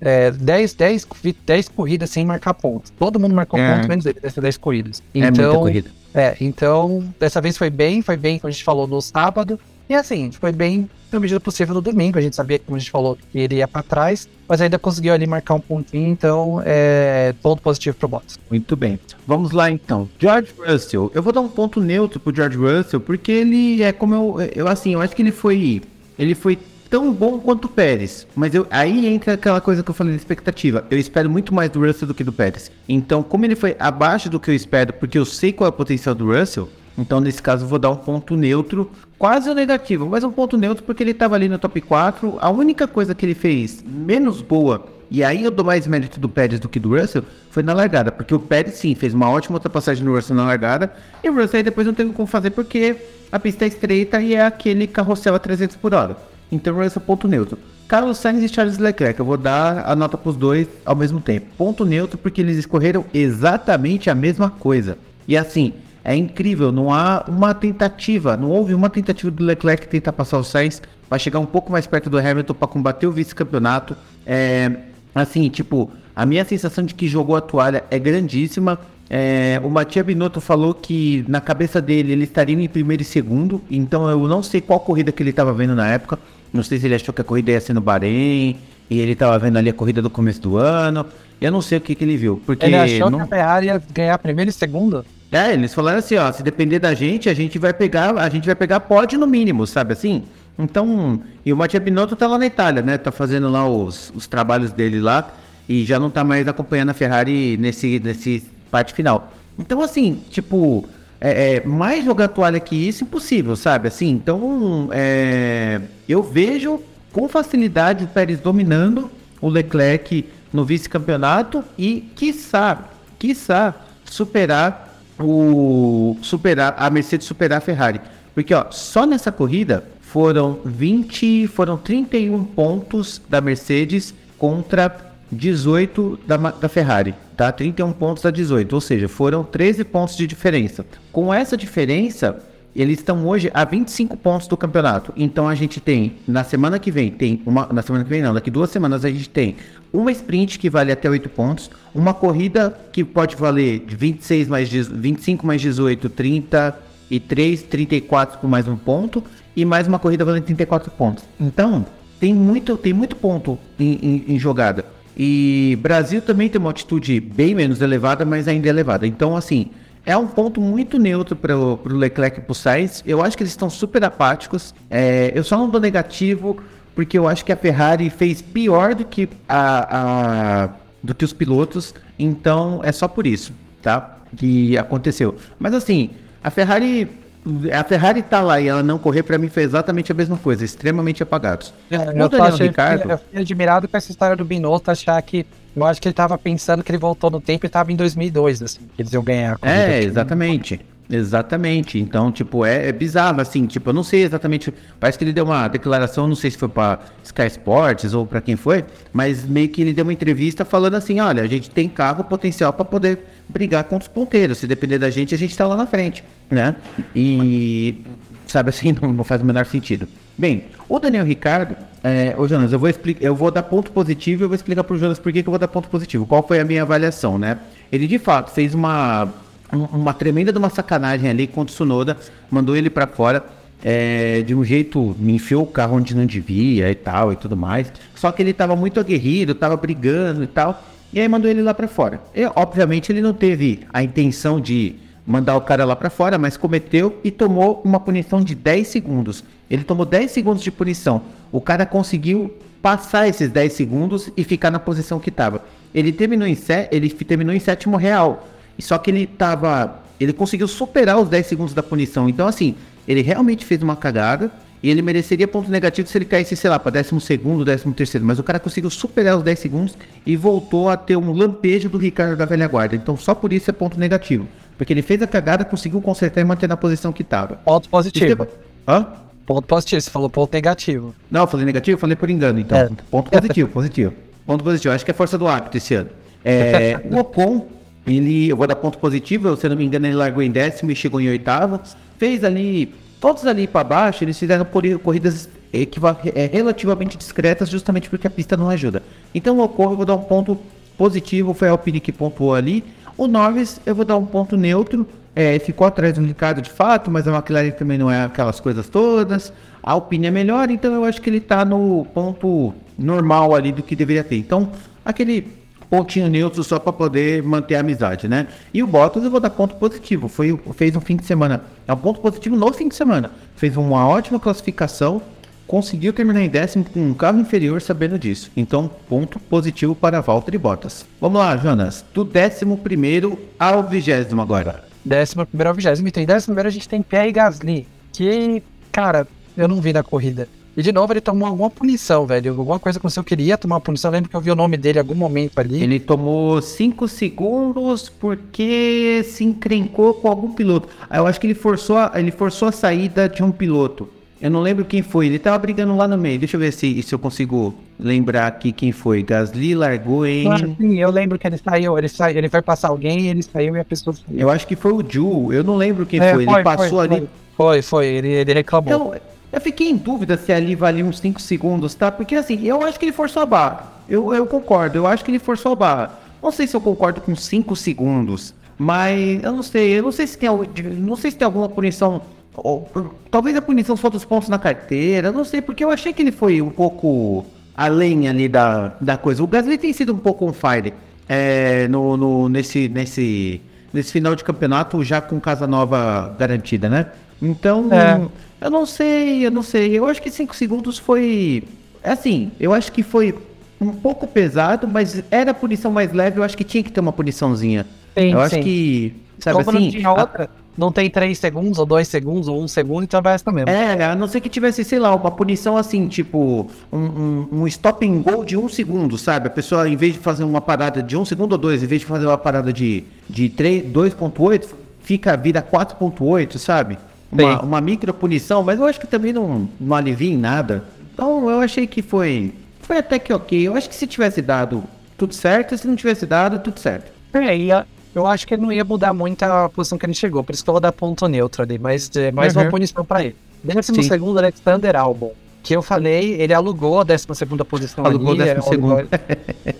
é, 10, 10, 10 corridas sem marcar pontos. Todo mundo marcou é. ponto menos ele dessas 10 corridas. Então, é muita então, corrida. É, então, dessa vez foi bem, foi bem, como a gente falou, no sábado. E assim, foi bem na medida possível no domingo. A gente sabia, como a gente falou, que ele ia para trás, mas ainda conseguiu ali marcar um pontinho, então é ponto positivo pro Bottas. Muito bem. Vamos lá então. George Russell. Eu vou dar um ponto neutro pro George Russell, porque ele é como eu, eu assim, eu acho que ele foi ele foi tão bom quanto o Pérez. Mas eu, aí entra aquela coisa que eu falei da expectativa. Eu espero muito mais do Russell do que do Pérez. Então, como ele foi abaixo do que eu espero, porque eu sei qual é o potencial do Russell, então nesse caso vou dar um ponto neutro, quase negativo, mas um ponto neutro porque ele estava ali no top 4. A única coisa que ele fez menos boa, e aí eu dou mais mérito do Pérez do que do Russell, foi na largada, porque o Pérez sim fez uma ótima ultrapassagem no Russell na largada, e o Russell depois não teve como fazer porque a pista é estreita e é aquele carrossel a 300 por hora. Então Russell ponto neutro. Carlos Sainz e Charles Leclerc, eu vou dar a nota para os dois ao mesmo tempo. Ponto neutro porque eles escorreram exatamente a mesma coisa. E assim, é incrível, não há uma tentativa, não houve uma tentativa do Leclerc tentar passar o Sainz para chegar um pouco mais perto do Hamilton para combater o vice-campeonato. É, assim, tipo, a minha sensação de que jogou a toalha é grandíssima. É, o Matia Binotto falou que na cabeça dele ele estaria em primeiro e segundo, então eu não sei qual corrida que ele estava vendo na época. Não sei se ele achou que a corrida ia ser no Bahrein, e ele estava vendo ali a corrida do começo do ano. Eu não sei o que, que ele viu. Porque Ele achou não... que a Ferrari ia ganhar primeiro e segundo? É, eles falaram assim, ó, se depender da gente, a gente vai pegar, a gente vai pegar pódio no mínimo, sabe assim? Então, e o Mattia Binotto tá lá na Itália, né? Tá fazendo lá os, os trabalhos dele lá e já não tá mais acompanhando a Ferrari nesse, nesse parte final. Então, assim, tipo, é, é, mais jogar toalha que isso, impossível, sabe? Assim, então, é, eu vejo com facilidade o Pérez dominando o Leclerc no vice-campeonato e, quiçá, quiçá, superar o superar a Mercedes superar a Ferrari. Porque ó, só nessa corrida foram 20, foram 31 pontos da Mercedes contra 18 da, da Ferrari, tá? 31 pontos a 18, ou seja, foram 13 pontos de diferença. Com essa diferença, eles estão hoje a 25 pontos do campeonato. Então a gente tem, na semana que vem, tem uma. Na semana que vem não, daqui duas semanas a gente tem uma sprint que vale até 8 pontos, uma corrida que pode valer de 26 mais 10 25 mais 18, 33, 34 por mais um ponto, e mais uma corrida valendo 34 pontos. Então, tem muito, tem muito ponto em, em- em jogada. E Brasil também tem uma atitude bem menos elevada, mas ainda elevada. Então, assim, é um ponto muito neutro para o Leclerc e para o Sainz. Eu acho que eles estão super apáticos. É, eu só não dou negativo porque eu acho que a Ferrari fez pior do que, a, a- do que os pilotos. Então, é só por isso, tá? Que aconteceu. Mas, assim, a Ferrari... A Ferrari tá lá e ela não correr, para mim foi exatamente a mesma coisa, extremamente apagados. É, eu, tô fiquei admirado com essa história do Binotto achar que. Eu acho que ele tava pensando que ele voltou no tempo e tava em 2002, assim, que eles iam ganhar. É, exatamente. Exatamente. Então, tipo, é, é bizarro, assim, tipo, eu não sei exatamente. Parece que ele deu uma declaração, não sei se foi pra Sky Sports ou pra quem foi, mas meio que ele deu uma entrevista falando assim: olha, a gente tem carro potencial pra poder brigar contra os ponteiros. Se depender da gente, a gente tá lá na frente, né? E, sabe assim, não, não faz o menor sentido. Bem, o Daniel Ricardo, é, ô Jonas, eu vou explicar, eu vou dar ponto positivo e eu vou explicar pro Jonas por que, que eu vou dar ponto positivo. Qual foi a minha avaliação, né? Ele de fato fez uma, um- uma tremenda de uma sacanagem ali contra o Tsunoda, mandou ele pra fora. é, de um jeito, me enfiou o carro onde não devia e tal e tudo mais. Só que ele tava muito aguerrido, tava brigando e tal. E aí mandou ele lá pra fora. E, obviamente ele não teve a intenção de mandar o cara lá pra fora, mas cometeu e tomou uma punição de 10 segundos. Ele tomou 10 segundos de punição. O cara conseguiu passar esses 10 segundos e ficar na posição que estava. Ele terminou em sé- ele terminou em sétimo real. Só que ele tava, ele conseguiu superar os 10 segundos da punição. Então assim, ele realmente fez uma cagada e ele mereceria ponto negativo se ele caísse, sei lá, para décimo segundo, décimo terceiro. Mas o cara conseguiu superar os 10 segundos e voltou a ter um lampejo do Ricardo da velha guarda. Então só por isso é ponto negativo. Porque ele fez a cagada, conseguiu consertar e manter na posição que estava. Ponto positivo. Hã? Ponto positivo, você falou ponto negativo. Não, eu falei negativo, eu falei por engano, então. É. Ponto positivo, positivo. Ponto positivo. Acho que é força do hábito esse ano. É, o Ocon, ele, eu vou dar ponto positivo, se eu não me engano, ele largou em décimo e chegou em oitavo. Fez ali, todos ali para baixo, eles fizeram corridas é, relativamente discretas, justamente porque a pista não ajuda. Então o Ocon, eu vou dar um ponto positivo, foi a Alpine que pontuou ali. O Norris, eu vou dar um ponto neutro. É, ficou atrás do Ricardo de fato, mas a McLaren também não é aquelas coisas todas. A Alpine é melhor, então eu acho que ele tá no ponto normal ali do que deveria ter. Então, aquele pontinho neutro só para poder manter a amizade, né? E o Bottas eu vou dar ponto positivo. Foi, fez um fim de semana. É um ponto positivo no fim de semana. Fez uma ótima classificação. Conseguiu terminar em décimo com um carro inferior sabendo disso. Então, ponto positivo para Valtteri Bottas. Vamos lá, Jonas. Do décimo primeiro ao vigésimo agora. Décimo primeiro ao vigésimo. Então, em décimo primeiro a gente tem Pierre Gasly. Que, cara, eu não vi na corrida. E de novo ele tomou alguma punição, velho. Alguma coisa aconteceu. Eu queria tomar uma punição. Eu lembro que eu vi o nome dele em algum momento ali. Ele tomou 5 segundos porque se encrencou com algum piloto. Eu acho que ele forçou a, ele forçou a saída de um piloto. Eu não lembro quem foi. Ele tava brigando lá no meio. Deixa eu ver se, se eu consigo lembrar aqui quem foi. Gasly largou em. Ah, sim, eu lembro que ele saiu, ele saiu, ele foi passar alguém, ele saiu e a pessoa saiu. Eu acho que foi o Ju. Eu não lembro quem É, foi. Ele passou ali. Foi, foi, foi, ele, ele reclamou. Então, eu fiquei em dúvida se ali valia uns 5 segundos, tá? Porque assim, eu acho que ele forçou a barra. Eu, eu concordo, eu acho que ele forçou a barra. Não sei se eu concordo com 5 segundos, Mas eu não sei, eu não sei se tem, não sei se tem alguma punição. Ou, talvez a punição fosse os pontos na carteira, não sei, porque eu achei que ele foi um pouco além ali da, da coisa. O Gasly tem sido um pouco on fire é, no, no, nesse, nesse, nesse final de campeonato, já com Casa Nova garantida, né? Então, é. eu não sei, eu não sei. Eu acho que 5 segundos foi. Assim, eu acho que foi um pouco pesado, mas era a punição mais leve, eu acho que tinha que ter uma puniçãozinha. Sim, eu sim. acho que. Sabe Como assim? Não tinha outra. A não tem 3 segundos, ou 2 segundos, ou 1 um segundo, então vai essa mesmo. É, a não ser que tivesse, sei lá, uma punição assim, tipo, um, um, um stop and go de 1 um segundo, sabe? A pessoa, em vez de fazer uma parada de 1 um segundo ou 2, em vez de fazer uma parada de, de 2.8, fica, vira 4.8, sabe? Uma, uma micro punição, mas eu acho que também não, não alivia em nada. Então eu achei que foi, foi até que ok. Eu acho que se tivesse dado tudo certo, se não tivesse dado, tudo certo. É, e a, eu acho que não ia mudar muito a posição que ele chegou, por isso que eu vou dar ponto neutro ali, mas é mais uhum. uma punição para ele. Décimo Sim. segundo, Alexander Albon, que eu falei, ele alugou a décima segunda posição alugou ali. Alugou é, um lugar,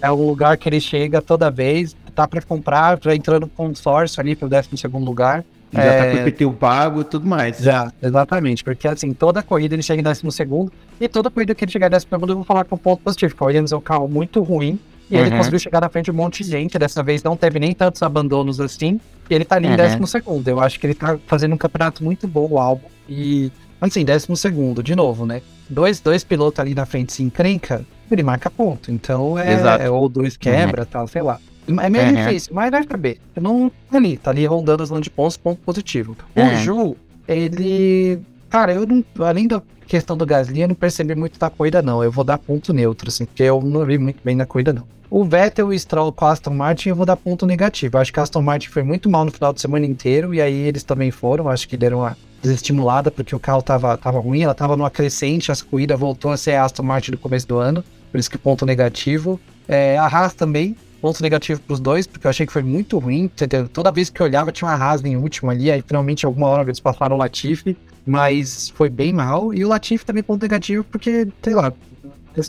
é um lugar que ele chega toda vez, tá para comprar, já entrando no consórcio ali pro décimo segundo lugar. Já é, tá com o IPTU pago e tudo mais. Já, exatamente. Porque assim, toda corrida ele chega em décimo segundo. E toda corrida que ele chegar em décimo segundo, eu vou falar com ponto positivo. Porque o Williams é um carro muito ruim. E uhum. ele conseguiu chegar na frente de um monte de gente. Dessa vez não teve nem tantos abandonos assim. E ele tá ali uhum. em décimo segundo. Eu acho que ele tá fazendo um campeonato muito bom, o álbum. E, assim, décimo segundo, de novo, né? Dois, dois pilotos ali na frente se encrenca, ele marca ponto. Então é. é ou dois quebra, uhum. tal, sei lá. É meio difícil, mas vai saber. Eu não. Tá ali, tá ali rondando as zonas de pontos, ponto positivo. O Ju, ele. Cara, eu não. Além da questão do Gasly, eu não percebi muito da corrida, não. Eu vou dar ponto neutro, assim, porque eu não vi muito bem na corrida, não. O Vettel e o Stroll com a Aston Martin eu vou dar ponto negativo. Eu acho que a Aston Martin foi muito mal no final de semana inteiro e aí eles também foram. Acho que deram uma desestimulada porque o carro tava, tava ruim, ela tava numa crescente, a corrida voltou a ser a Aston Martin do começo do ano. Por isso que ponto negativo. É, a Haas também, ponto negativo pros dois, porque eu achei que foi muito ruim. Entendeu? Toda vez que eu olhava tinha uma Haas em último ali, aí finalmente alguma hora eles passaram o Latifi, mas foi bem mal. E o Latifi também ponto negativo porque, sei lá,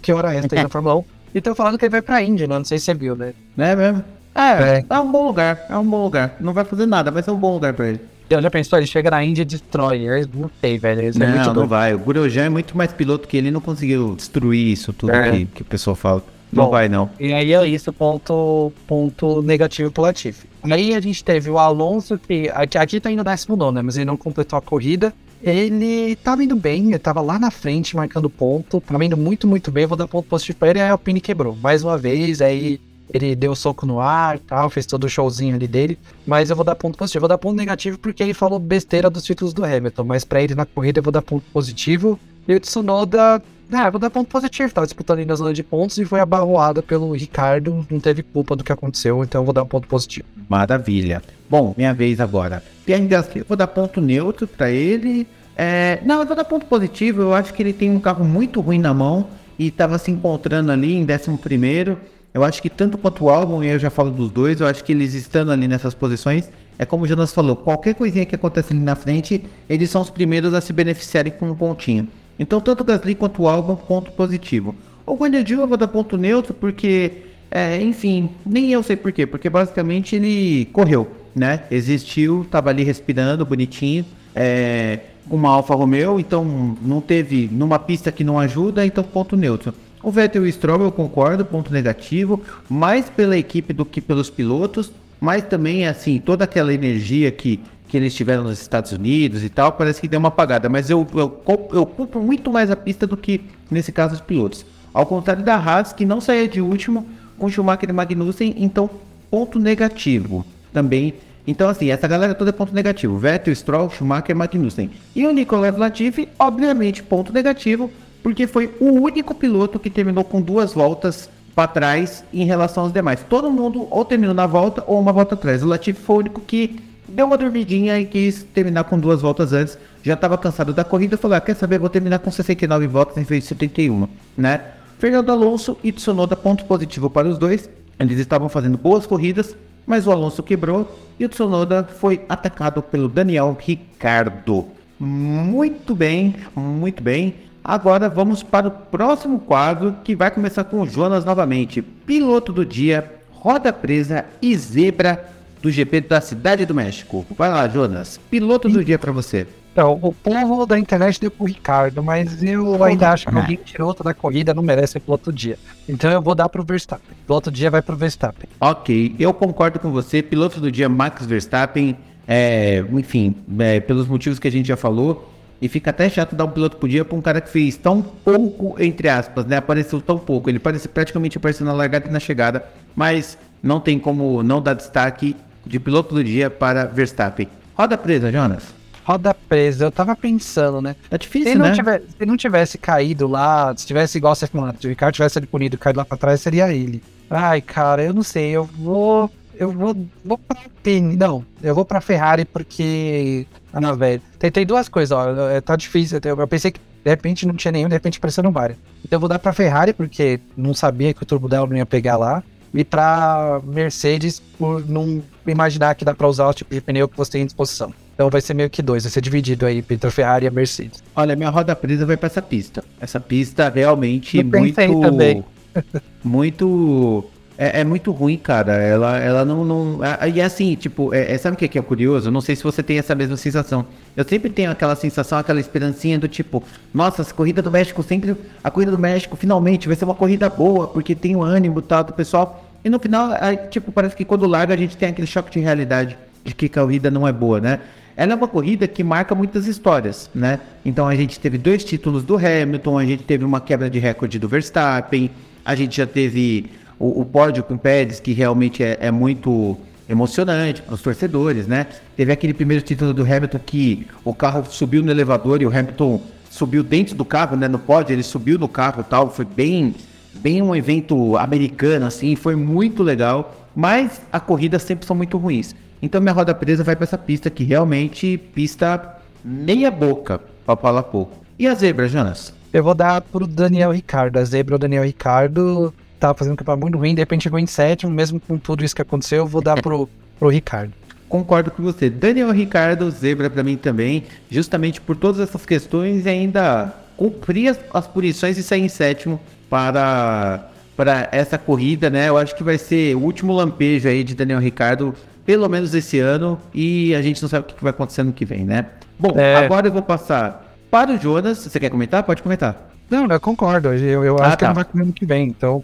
que hora é essa aí na Fórmula 1. E estão falando que ele vai pra Índia, não sei se você viu, né? É mesmo? É, é, é um bom lugar, é um bom lugar. Não vai fazer nada, vai ser um bom lugar pra ele. Eu já pensou, ele chega na Índia e destrói. Eu não sei, velho. Isso é não, é não vai. O Gurujan é muito mais piloto que ele, não conseguiu destruir isso tudo é. que, que o pessoal fala. Não Bom, vai, não. E aí é isso, ponto, ponto negativo pro Latifi. Aí a gente teve o Alonso, que aqui, aqui tá indo 19, né? Mas ele não completou a corrida. Ele tava indo bem, ele tava lá na frente marcando ponto, tava indo muito, muito bem. vou dar ponto positivo pra ele, aí a Alpine quebrou. Mais uma vez, aí ele deu soco no ar tal, fez todo o showzinho ali dele. Mas eu vou dar ponto positivo. vou dar ponto negativo porque ele falou besteira dos títulos do Hamilton. Mas pra ele na corrida eu vou dar ponto positivo. E o Tsunoda ah, vou dar ponto positivo. Tava disputando ali na zona de pontos e foi abarroada pelo Ricardo. Não teve culpa do que aconteceu, então vou dar um ponto positivo. Maravilha. Bom, minha vez agora. Pierre Gasly, vou dar ponto neutro para ele. É, não, eu vou dar ponto positivo. Eu acho que ele tem um carro muito ruim na mão e estava se encontrando ali em 11. Eu acho que tanto quanto o álbum, e eu já falo dos dois, eu acho que eles estando ali nessas posições, é como o Jonas falou, qualquer coisinha que acontece ali na frente, eles são os primeiros a se beneficiarem com um pontinho. Então, tanto Gasly quanto o Albon, ponto positivo. O Guanaju eu vou dar ponto neutro porque, é, enfim, nem eu sei porquê, porque basicamente ele correu, né? Existiu, tava ali respirando, bonitinho, é, uma Alfa Romeo, então não teve numa pista que não ajuda, então ponto neutro. O Vettel e o Stroll eu concordo, ponto negativo, mais pela equipe do que pelos pilotos, mas também assim, toda aquela energia que que eles tiveram nos Estados Unidos e tal, parece que deu uma apagada. Mas eu, eu, eu culpo muito mais a pista do que nesse caso os pilotos. Ao contrário da Haas, que não saía de último com Schumacher e Magnussen, então ponto negativo também. Então, assim, essa galera toda é ponto negativo. Vettel, Stroll, Schumacher e Magnussen. E o Nicolas Latifi, obviamente, ponto negativo, porque foi o único piloto que terminou com duas voltas para trás em relação aos demais. Todo mundo ou terminou na volta ou uma volta atrás. O Latifi foi o único que deu uma dormidinha e quis terminar com duas voltas antes. Já estava cansado da corrida, falou: ah, quer saber, vou terminar com 69 voltas em vez de 71, né? Fernando Alonso e Tsunoda, ponto positivo para os dois. Eles estavam fazendo boas corridas, mas o Alonso quebrou e o Tsunoda foi atacado pelo Daniel Ricardo. Muito bem, muito bem. Agora vamos para o próximo quadro que vai começar com o Jonas novamente. Piloto do dia, roda presa e zebra do GP da Cidade do México. Vai lá, Jonas. Piloto do dia para você. Então, o povo da internet deu pro Ricardo, mas eu ainda acho que Ah. alguém tirou outra da corrida não merece piloto do dia. Então eu vou dar pro Verstappen. Piloto do dia vai pro Verstappen. Ok, eu concordo com você. Piloto do dia, Max Verstappen. É, enfim, é, pelos motivos que a gente já falou. E fica até chato dar um piloto por dia pra um cara que fez tão pouco, entre aspas, né? Apareceu tão pouco. Ele parece praticamente apareceu na largada e na chegada. Mas não tem como não dar destaque de piloto do dia para Verstappen. Roda presa, Jonas. Roda presa, eu tava pensando, né? Tá difícil, Se né? tivesse, se não tivesse caído lá, se tivesse igual você falou, se o Ricardo tivesse ele punido e caído lá pra trás, seria ele. Ai, cara, eu não sei, eu vou. Eu vou, vou pra Pini. Não, eu vou pra Ferrari porque. Ah, não, velho. Tentei duas coisas, ó. é, Tá difícil. Eu pensei que de repente não tinha nenhum, de repente apareceu vários. Então eu vou dar pra Ferrari porque não sabia que o turbo dela não ia pegar lá. E pra Mercedes por não imaginar que dá pra usar o tipo de pneu que você tem à disposição. Então vai ser meio que dois, vai ser dividido aí entre a Ferrari e a Mercedes. Olha, minha roda presa vai pra essa pista. Essa pista realmente muito. também. muito. É, é muito ruim, cara. Ela, ela não. não é- e assim, tipo, é, é- sabe o que é, que é curioso? Não sei se você tem essa mesma sensação. Eu sempre tenho aquela sensação, aquela esperancinha do tipo, nossa, a corrida do México sempre. A corrida do México finalmente vai ser uma corrida boa, porque tem o ânimo tal do pessoal. E no final, tipo, parece que quando larga a gente tem aquele choque de realidade de que a corrida não é boa, né? Ela é uma corrida que marca muitas histórias, né? Então a gente teve dois títulos do Hamilton, a gente teve uma quebra de recorde do Verstappen, a gente já teve o, o pódio com o Pérez, que realmente é, é muito emocionante para os torcedores, né? Teve aquele primeiro título do Hamilton que o carro subiu no elevador e o Hamilton subiu dentro do carro, né? No pódio, ele subiu no carro e tal, foi bem, bem um evento americano, assim, foi muito legal, mas a corrida sempre são muito ruins. Então minha roda presa vai para essa pista que realmente pista meia boca, para falar pouco. E a zebra, Jonas? Eu vou dar pro Daniel Ricardo. A zebra, o Daniel Ricardo tava fazendo um campeonato muito ruim, de repente chegou em sétimo, mesmo com tudo isso que aconteceu, eu vou dar pro, pro Ricardo. Concordo com você. Daniel Ricardo, zebra para mim também, justamente por todas essas questões e ainda cumprir as, as punições e sair em sétimo para, para essa corrida, né? Eu acho que vai ser o último lampejo aí de Daniel Ricardo, pelo menos esse ano, e a gente não sabe o que vai acontecer no que vem, né? Bom, É. agora eu vou passar para o Jonas. Você quer comentar? Pode comentar. Não, eu concordo. Eu, eu Ah, acho que tá. ele vai comer ano que vem, então.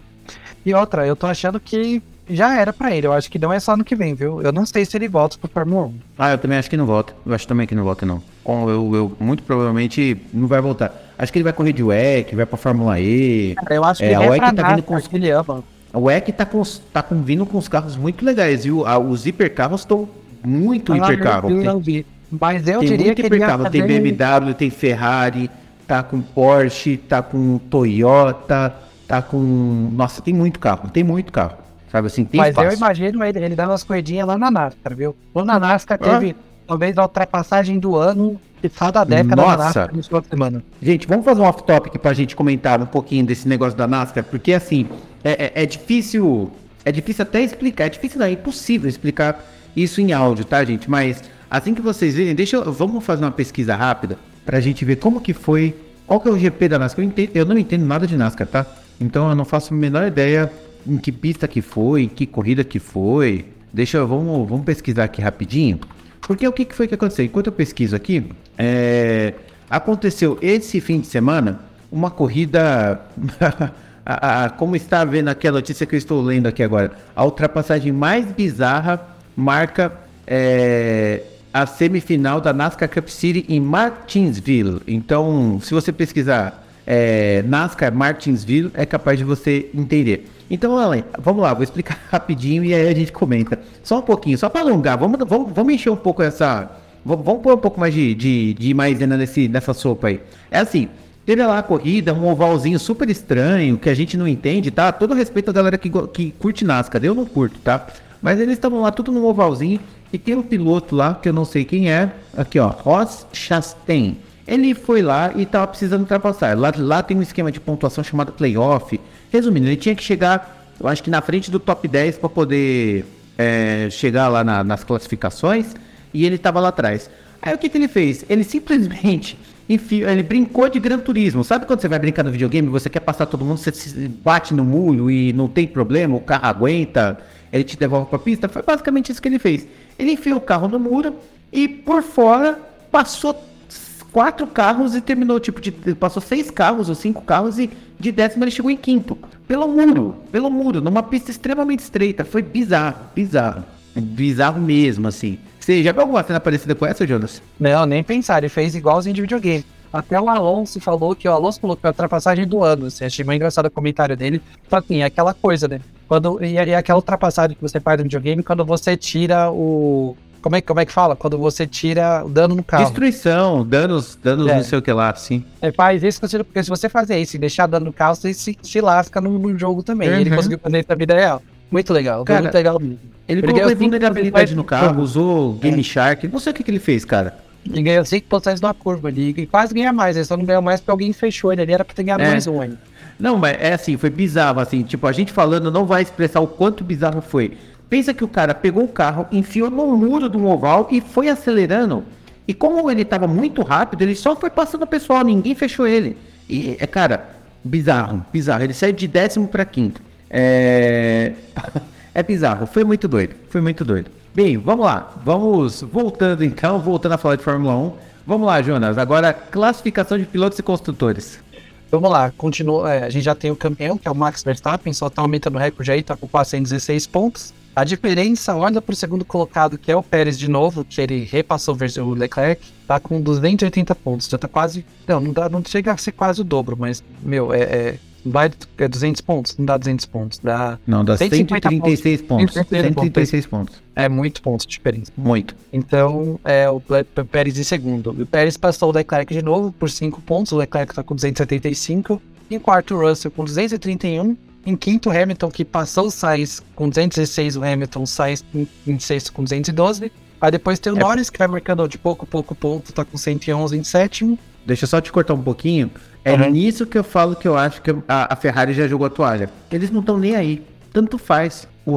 E outra, eu tô achando que já era pra ele. Eu acho que não é só ano que vem, viu? Eu não sei se ele volta pro Fórmula 1. Ah, eu também acho que não volta. Eu acho também que não volta, não. Com- Eu, eu muito provavelmente não vai voltar. Acho que ele vai correr de WEC, vai pra Fórmula E. Cara, eu acho que É, ele a é WEC pra tá vindo com os- ele ama. O WEC tá, com, tá com, vindo com os carros muito legais, viu? Os hipercarros estão muito Ah, hipercarro. eu não vi. Mas eu tem diria muito que ele ia hipercarro. Tem fazer- BMW, tem Ferrari, tá com Porsche, tá com Toyota, tá com. Nossa, tem muito carro, tem muito carro. Sabe assim, tem Mas eu espaço. imagino ele, ele dando umas corridinhas lá na NASCAR, viu? Lá na NASCAR Ah. teve talvez a ultrapassagem do ano e só da década Nossa. na NASCAR no final de semana. Gente, vamos fazer um off-topic pra gente comentar um pouquinho desse negócio da NASCAR, porque assim, é, é- é difícil. É difícil até explicar, é difícil não, é impossível explicar isso em áudio, tá, gente? Mas assim que vocês verem, deixa eu. Vamos fazer uma pesquisa rápida pra gente ver como que foi. Qual que é o GP da NASCAR? Eu, entendo- eu não entendo nada de NASCAR, tá? Então eu não faço a menor ideia em que pista que foi, em que corrida que foi. Deixa eu. Vamos, vamos pesquisar aqui rapidinho. Porque o que, que foi que aconteceu? Enquanto eu pesquiso aqui, é, aconteceu esse fim de semana uma corrida. a- a- como está vendo aqui a notícia que eu estou lendo aqui agora, a ultrapassagem mais bizarra marca é, a semifinal da NASCAR Cup City em Martinsville. Então, se você pesquisar é, NASCAR Martinsville, é capaz de você entender. Então, Alan, vamos lá, vou explicar rapidinho e aí a gente comenta. Só um pouquinho, só para alongar, vamos, vamos, vamos encher um pouco essa. Vamos, vamos pôr um pouco mais de, de, de nesse, nessa sopa aí. É assim, teve lá a corrida, um ovalzinho super estranho, que a gente não entende, tá? Todo respeito à galera que, que curte NASCAR, eu não curto, tá? Mas eles estavam lá tudo num ovalzinho e tem um piloto lá, que eu não sei quem é, aqui ó, Ross Chastain. Ele foi lá e tava precisando ultrapassar. Lá, lá tem um esquema de pontuação chamado playoff. Resumindo, ele tinha que chegar, eu acho que na frente do top 10 para poder é, chegar lá na- nas classificações. E ele tava lá atrás. Aí o que, que ele fez? Ele simplesmente ele brincou de Gran Turismo. Sabe quando você vai brincar no videogame, você quer passar todo mundo, você bate no muro e não tem problema, o carro aguenta. ele te devolve pra pista. Foi basicamente isso que ele fez. Ele enfiou o carro no muro e por fora passou quatro carros e terminou, tipo, de, passou seis carros ou cinco carros e de décimo ele chegou em quinto. Pelo muro, pelo muro, numa pista extremamente estreita. Foi bizarro, bizarro. Bizarro mesmo, assim. Você já viu alguma cena parecida com essa, Jonas? Não, nem pensar, ele fez igualzinho de videogame. Até o Alonso falou que o Alonso falou que a ultrapassagem do ano, assim, achei muito engraçado o comentário dele. Só assim, é aquela coisa, né? Quando, e é aquela ultrapassagem que você faz no videogame quando você tira o. Como é, como é que fala? Quando você tira o dano no carro. Destruição, danos, danos É. não sei o que lá, sim. É, faz isso, porque se você fazer isso e deixar dano no carro, você se, se lasca no, no jogo também. E ele Uhum. conseguiu fazer isso na vida real. Muito legal, Cara, muito legal mesmo. Ele Ele colocou vulnerabilidade no carro, usou Game Shark, não sei o que, que ele fez, cara. Ele ganhou 5 posições na curva ali. E quase ganha mais, ele só não ganhou mais porque alguém fechou ele ali. Era pra ter ganhado É. mais um ainda. Não, mas é assim, foi bizarro, assim, tipo, a gente falando não vai expressar o quanto bizarro foi. Pensa que o cara pegou o carro, enfiou no muro do oval e foi acelerando. E como ele tava muito rápido, ele só foi passando o pessoal, ninguém fechou ele. E, é, cara, bizarro, bizarro. Ele saiu de décimo pra quinto. É... é bizarro, foi muito doido, foi muito doido. Bem, vamos lá, vamos voltando então, voltando a falar de Fórmula 1. Vamos lá, Jonas, agora classificação de pilotos e construtores. Vamos lá, continua. é, a gente já tem o campeão, que é o Max Verstappen, só tá aumentando o recorde aí, tá com 416 pontos. A diferença, olha pro segundo colocado, que é o Pérez de novo, que ele repassou o o Leclerc, tá com 280 pontos. Já tá quase. Não, não, dá, não chega a ser quase o dobro, mas, meu, é. é vai, é 200 pontos? Não dá 200 pontos, dá. Não, dá 150 136 pontos. 136 136 pontos. É muito pontos de diferença. Muito. Então, é o Pérez em segundo. O Pérez passou o Leclerc de novo por 5 pontos. O Leclerc tá com 275. Em quarto, o Russell com 231. Em quinto, o Hamilton, que passou o Sainz com 216. O Hamilton, o Sainz em, em sexto com 212. Aí depois tem o É. Norris, que vai marcando de pouco, pouco ponto, tá com 111 em sétimo. Deixa eu só te cortar um pouquinho. É Uhum. nisso que eu falo que eu acho que a, a Ferrari já jogou a toalha. Eles não estão nem aí. Tanto faz o,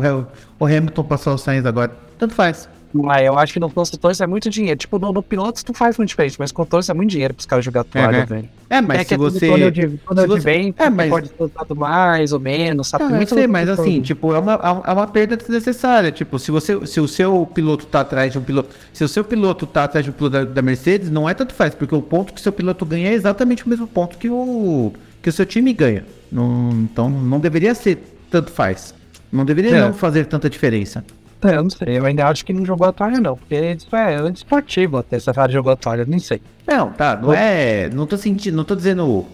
o Hamilton passar o Sainz agora. Tanto faz. Mas eu acho que no construtores é muito dinheiro. Tipo, no, no pilotos não faz muito diferente, mas construtores é muito dinheiro pros caras jogar toalha, Uhum. velho. É, mas é se que você. De, se você- bem, É, mas- pode ter usado mais ou menos, sabe? Não, eu Muito sei, mas assim, tipo, é uma, é uma perda desnecessária. Tipo, se você, se o seu piloto tá atrás de um piloto, se o seu piloto tá atrás de um piloto da, da Mercedes, não é tanto faz, porque o ponto que o seu piloto ganha é exatamente o mesmo ponto que o que o seu time ganha. Não, então, não deveria ser tanto faz. Não deveria É. não fazer tanta diferença. É, eu não sei, eu ainda acho que não jogou a toalha, não. Porque isso é esportivo até se a jogou a toalha, nem sei. Não, tá, não é, não tô sentindo, não tô dizendo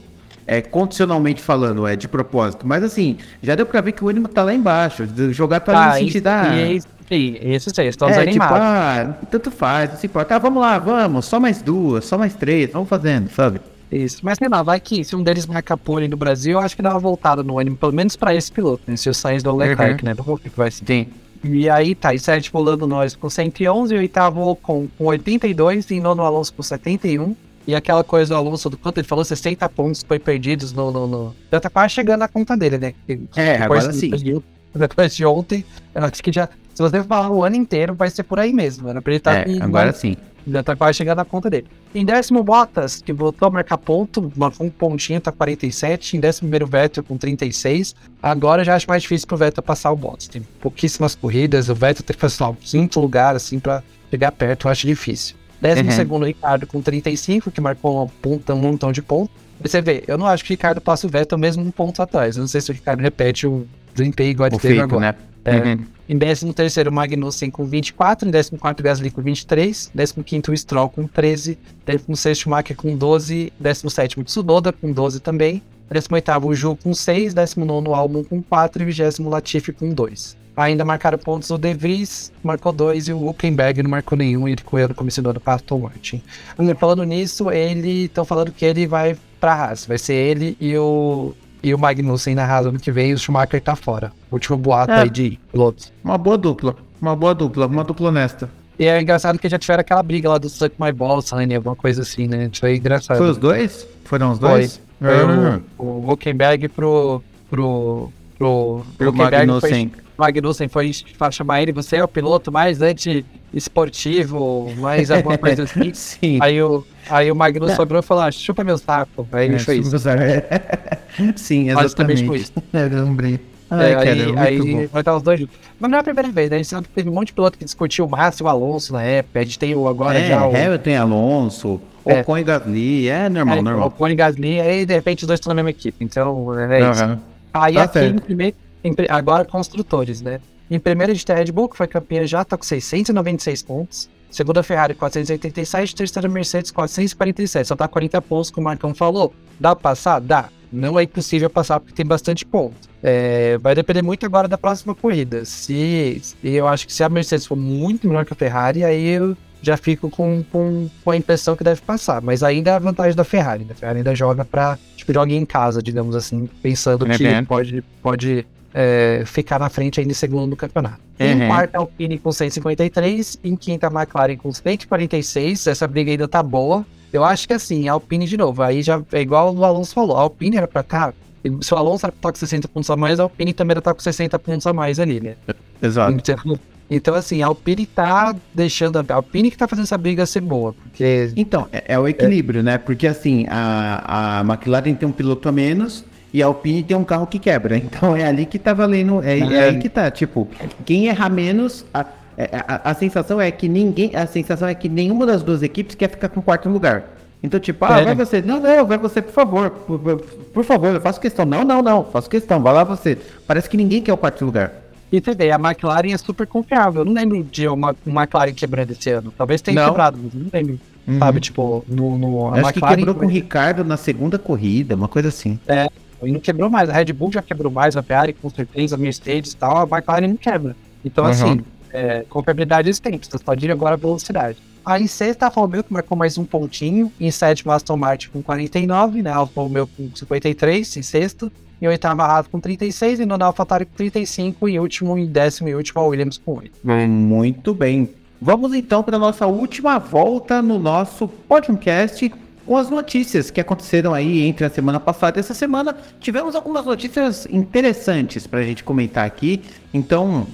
é condicionalmente falando, é de propósito, mas assim, já deu pra ver que o ânimo tá lá embaixo, jogar pra Ah, não sentir da e esses aí, estão É, tipo, desanimados. ah, tanto faz, não se importa. Ah, vamos lá, vamos, só mais duas, só mais três, vamos fazendo, sabe? Isso. Mas sei lá, vai que se um deles marca pole no Brasil, eu acho que dá uma voltada no ânimo, pelo menos pra esse piloto, né? Se o Sainz do Leclerc, Uhum. né? Vamos ver o que vai ser. Sim. E aí tá, e sétimo Lando Norris com 111, e oitavo com, com 82, e nono Alonso com 71. E aquela coisa do Alonso, do quanto ele falou, 60 pontos foi perdidos no. no, no... Já tá quase chegando na conta dele, né? É, Depois- agora sim. Depois de, ontem, eu acho que já. Se você falar o ano inteiro, vai ser por aí mesmo. Era pra ele estar É, agora sim. Já tá quase chegando na conta dele. Em décimo, Bottas, que voltou a marcar ponto, marcou um pontinho, tá 47. Em décimo primeiro, Vettel com 36. Agora já acho mais difícil pro Vettel passar o Bottas. Tem pouquíssimas corridas, o Vettel tem que fazer o quinto lugar, assim, pra chegar perto, eu acho difícil. Décimo Uhum. segundo, Ricardo com 35, que marcou ponta, um montão de pontos. Você vê, eu não acho que o Ricardo passa o Vettel mesmo um ponto atrás. Eu não sei se o Ricardo repete o desempenho igual ele teve agora. né? É. Uhum. Em 13º, Magnussen com 24. Em 14º, Gasly com 23. 15º, Stroll com 13. 16º, Schumacher com 12. 17º, Tsunoda com 12 também. 18º, o Ju com 6. 19º, Albon com 4. E 20º, Latifi com 2. Ainda marcaram pontos o De Vries, marcou 2. E o Huckenberg não marcou nenhum. Ele correu no começo do ano para Martin. Falando nisso, ele... Estão falando que ele vai pra Haas. Vai ser ele e o... E o Magnussen na Haas ano que vem. E o Schumacher tá fora. Último boato É. aí de pilotos. Uma boa dupla. Uma boa dupla, uma dupla honesta. E é engraçado que já tiveram aquela briga lá do Suck My Balls, Honey, alguma coisa assim, né? Isso aí é engraçado. Foi os dois? Foram os Foi. dois? Foi Ah, o, o Huckenberg pro. pro. pro. Pro Magnussen. Foi, Magnussen foi chamar ele, você é o piloto mais anti-esportivo, mais alguma coisa assim. Sim. Aí o, aí o Magnussen sobrou e falou: ah, chupa meu saco. Aí ele É, fez isso. Sim, Basicamente exatamente. foi isso. É, eu lembrei. Ai, É, cara, aí, aí vai estar os dois juntos. Mas não é a primeira vez, né? A gente sabe que teve um monte de piloto que discutiu o Massa e o Alonso na época. A gente tem o agora É, já o. Hamilton e Alonso, É. Ocon e Gasly, é normal, é, o normal. Ocon e Gasly, aí de repente os dois estão na mesma equipe. Então, é isso. Aí Tá aqui certo. em primeiro, agora construtores, né? Em primeiro a gente tem a Red Bull, que foi campeã já, tá com 696 pontos. Segunda Ferrari, 487. Terceira Mercedes, 447. Só tá 40 pontos, como o Marcão falou. Dá pra passar? Dá. Não é impossível passar porque tem bastante ponto. É, vai depender muito agora da próxima corrida. Se, e eu acho que se a Mercedes for muito melhor que a Ferrari, aí eu já fico com, com, com a impressão que deve passar. Mas ainda é a vantagem da Ferrari. né? A Ferrari ainda joga pra. Tipo, joga em casa, digamos assim, pensando É que bem. pode, pode é, ficar na frente ainda em segundo no campeonato. Em Uhum. quarta, Alpine com 153. Em quinta, McLaren com 146. Essa briga ainda tá boa. Eu acho que assim, a Alpine de novo. Aí já é igual o Alonso falou. A Alpine era pra cá. Se o Alonso era pra estar com 60 pontos a mais, a Alpine também era pra estar com 60 pontos a mais ali, né? Exato. Então, então, assim, a Alpine tá deixando. A Alpine que tá fazendo essa briga ser boa. Porque. Então, é, é o equilíbrio, né? Porque assim, a, a McLaren tem um piloto a menos e a Alpine tem um carro que quebra. Então é ali que tá valendo. É, é É. aí que tá. Tipo, quem errar menos. A, é- a, a sensação é que ninguém. A sensação é que nenhuma das duas equipes quer ficar com o quarto lugar. Então, tipo, ah, É. vai você. Não, não, vai você, por favor. Por, por- por favor, eu faço questão. Não, não, não. Faço questão. Vai lá você. Parece que ninguém quer o quarto lugar. E você vê, a McLaren é super confiável. Eu não lembro de uma, uma McLaren quebrando esse ano. Talvez tenha Não. quebrado, mas não lembro. Uhum. Sabe, tipo, no, no, a Acho que McLaren. quebrou com o Ricardo na segunda corrida, uma coisa assim. E não quebrou mais. A Red Bull já quebrou mais, a Ferrari com certeza, a Mercedes e tal, a McLaren não quebra. Então, Uhum. assim, é, confiabilidade eles têm, pode ir agora a velocidade. Aí sexta, a Alfa Romeo que marcou mais um pontinho. Em sétimo, a Aston Martin com 49, né? A Alfa Romeo com 53 em sexto. Em oitavo, a Haas com 36. E nono, a AlphaTauri com 35. E último, em décimo e último, a Williams com 8. Muito bem. Vamos então para a nossa última volta no nosso podcast com as notícias que aconteceram aí entre a semana passada e essa semana. Tivemos algumas notícias interessantes para a gente comentar aqui. Então,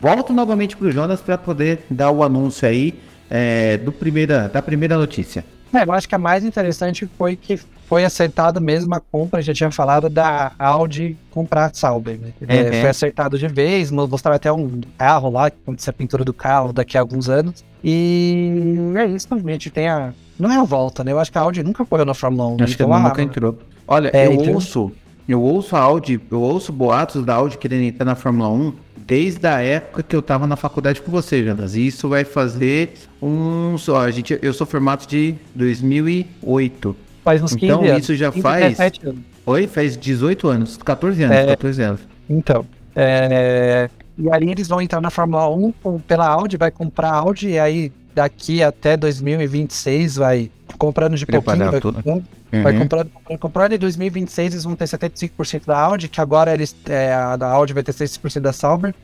volto novamente para o Jonas para poder dar o anúncio aí é, do primeira, da primeira notícia. É, eu acho que a mais interessante foi que foi acertada mesmo a compra, já tinha falado, da Audi comprar a Sauber. Né? Uhum. Foi acertado de vez, mostrava até um carro lá, que aconteceu a pintura do carro daqui a alguns anos. E é isso, a gente tem a. Não é a volta, né? Eu acho que a Audi nunca apoiou na Fórmula 1. Acho que então, ela a- nunca entrou. Olha, É, eu então- ouço, eu ouço a Audi, eu ouço boatos da Audi querendo entrar na Fórmula 1 desde a época que eu tava na faculdade com você, Jonas. E isso vai fazer uns. Ó, a gente, eu sou formado de 2008. faz uns 15 então, anos. isso já 15, faz- 17 anos. Oi? Faz 18 anos, 14 anos, É. 14 anos. Então, é, e ali eles vão entrar na Fórmula 1 com- pela Audi, vai comprar a Audi, e aí daqui até 2026 vai comprando de pouquinho, Preparar vai tudo. comprando, vai Uhum. comprando, comprando, comprando, em 2026 eles vão ter 75% da Audi, que agora eles, é, a da Audi vai ter 6% da Sauber,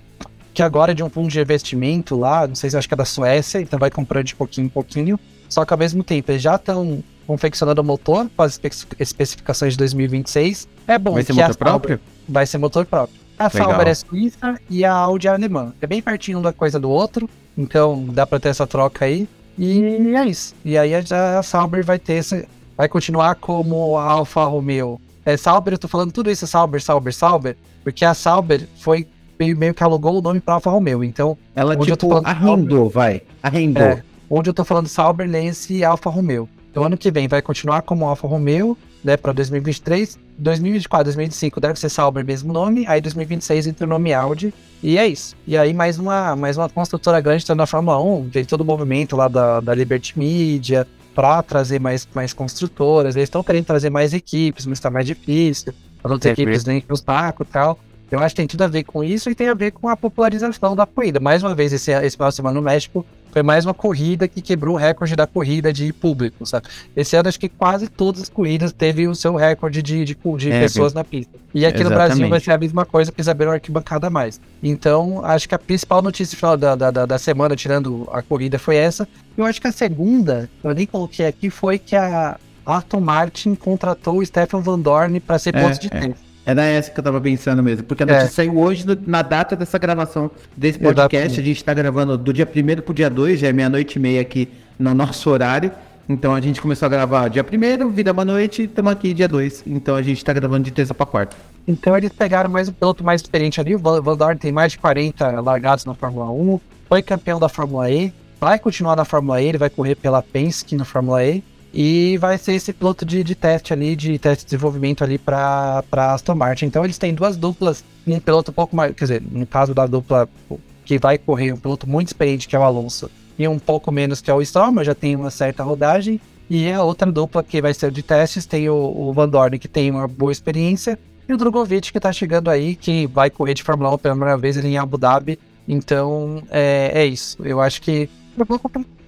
que agora é de um fundo de investimento lá, não sei se eu acho que é da Suécia, então vai comprando de pouquinho em pouquinho, só que ao mesmo tempo eles já estão confeccionando o motor com as espe- especificações de 2026. É bom Vai ser motor Sauber- próprio? vai ser motor próprio. A Legal. Sauber é suíça e a Audi é alemã. É bem pertinho uma coisa do outro, então dá pra ter essa troca aí. E é isso. E aí a, a Sauber vai ter essa, vai continuar como a Alfa Romeo. É Sauber, eu tô falando tudo isso Sauber, Sauber, Sauber, porque a Sauber foi meio, meio que alugou o nome pra Alfa Romeo. Então, Ela, tipo, arrendou, vai. Arrendou. é, onde eu tô falando Sauber, Lance e Alfa Romeo. Então ano que vem vai continuar como Alfa Romeo, né, pra 2023. 2024, 2025 deve ser Sauber, mesmo nome. Aí 2026 entra o nome Audi. E é isso. E aí mais uma, mais uma construtora grande tá na Fórmula 1. Tem todo o movimento lá da, da Liberty Media pra trazer mais, mais construtoras. Eles estão querendo trazer mais equipes, mas tá mais difícil. As outras Entendi. equipes vêm os tacos e tal. Eu acho que tem tudo a ver com isso e tem a ver com a popularização da corrida. Mais uma vez, esse, esse final de semana no México foi mais uma corrida que quebrou o recorde da corrida de público, sabe? Esse ano acho que quase todas as corridas teve o seu recorde de, de, de É, pessoas na pista. E aqui no Brasil vai Exatamente. ser a mesma coisa, porque eles abriram arquibancada a mais. Então, acho que a principal notícia final da, da, da, semana, tirando a corrida, foi essa. Eu acho que a segunda, eu nem coloquei aqui, foi que a Aston Martin contratou o Stefan Van Dorn para ser É, piloto de é. teste. Era essa que eu tava pensando mesmo, porque a É. notícia saiu hoje no- na data dessa gravação desse podcast. A gente tá gravando do dia 1 pro dia 2, já é meia-noite e meia aqui no nosso horário. Então a gente começou a gravar dia 1, vira uma noite, estamos aqui dia 2. Então a gente tá gravando de terça pra quarta. Então eles pegaram mais um piloto mais experiente ali. O Van Dorn tem mais de 40 largados na Fórmula 1, foi campeão da Fórmula E, vai continuar na Fórmula E, ele vai correr pela Penske na Fórmula E. E vai ser esse piloto de, de teste ali, de teste de desenvolvimento ali para Aston Martin. Então eles têm duas duplas, um piloto um pouco mais, quer dizer, no caso da dupla que vai correr, um piloto muito experiente que é o Alonso, e um pouco menos que é o Stroll, já tem uma certa rodagem. E a outra dupla que vai ser de testes tem o, o Van Dorn, que tem uma boa experiência, e o Drogovic, que tá chegando aí, que vai correr de Fórmula 1 pela primeira vez ele em Abu Dhabi. Então, é, é isso. Eu acho que.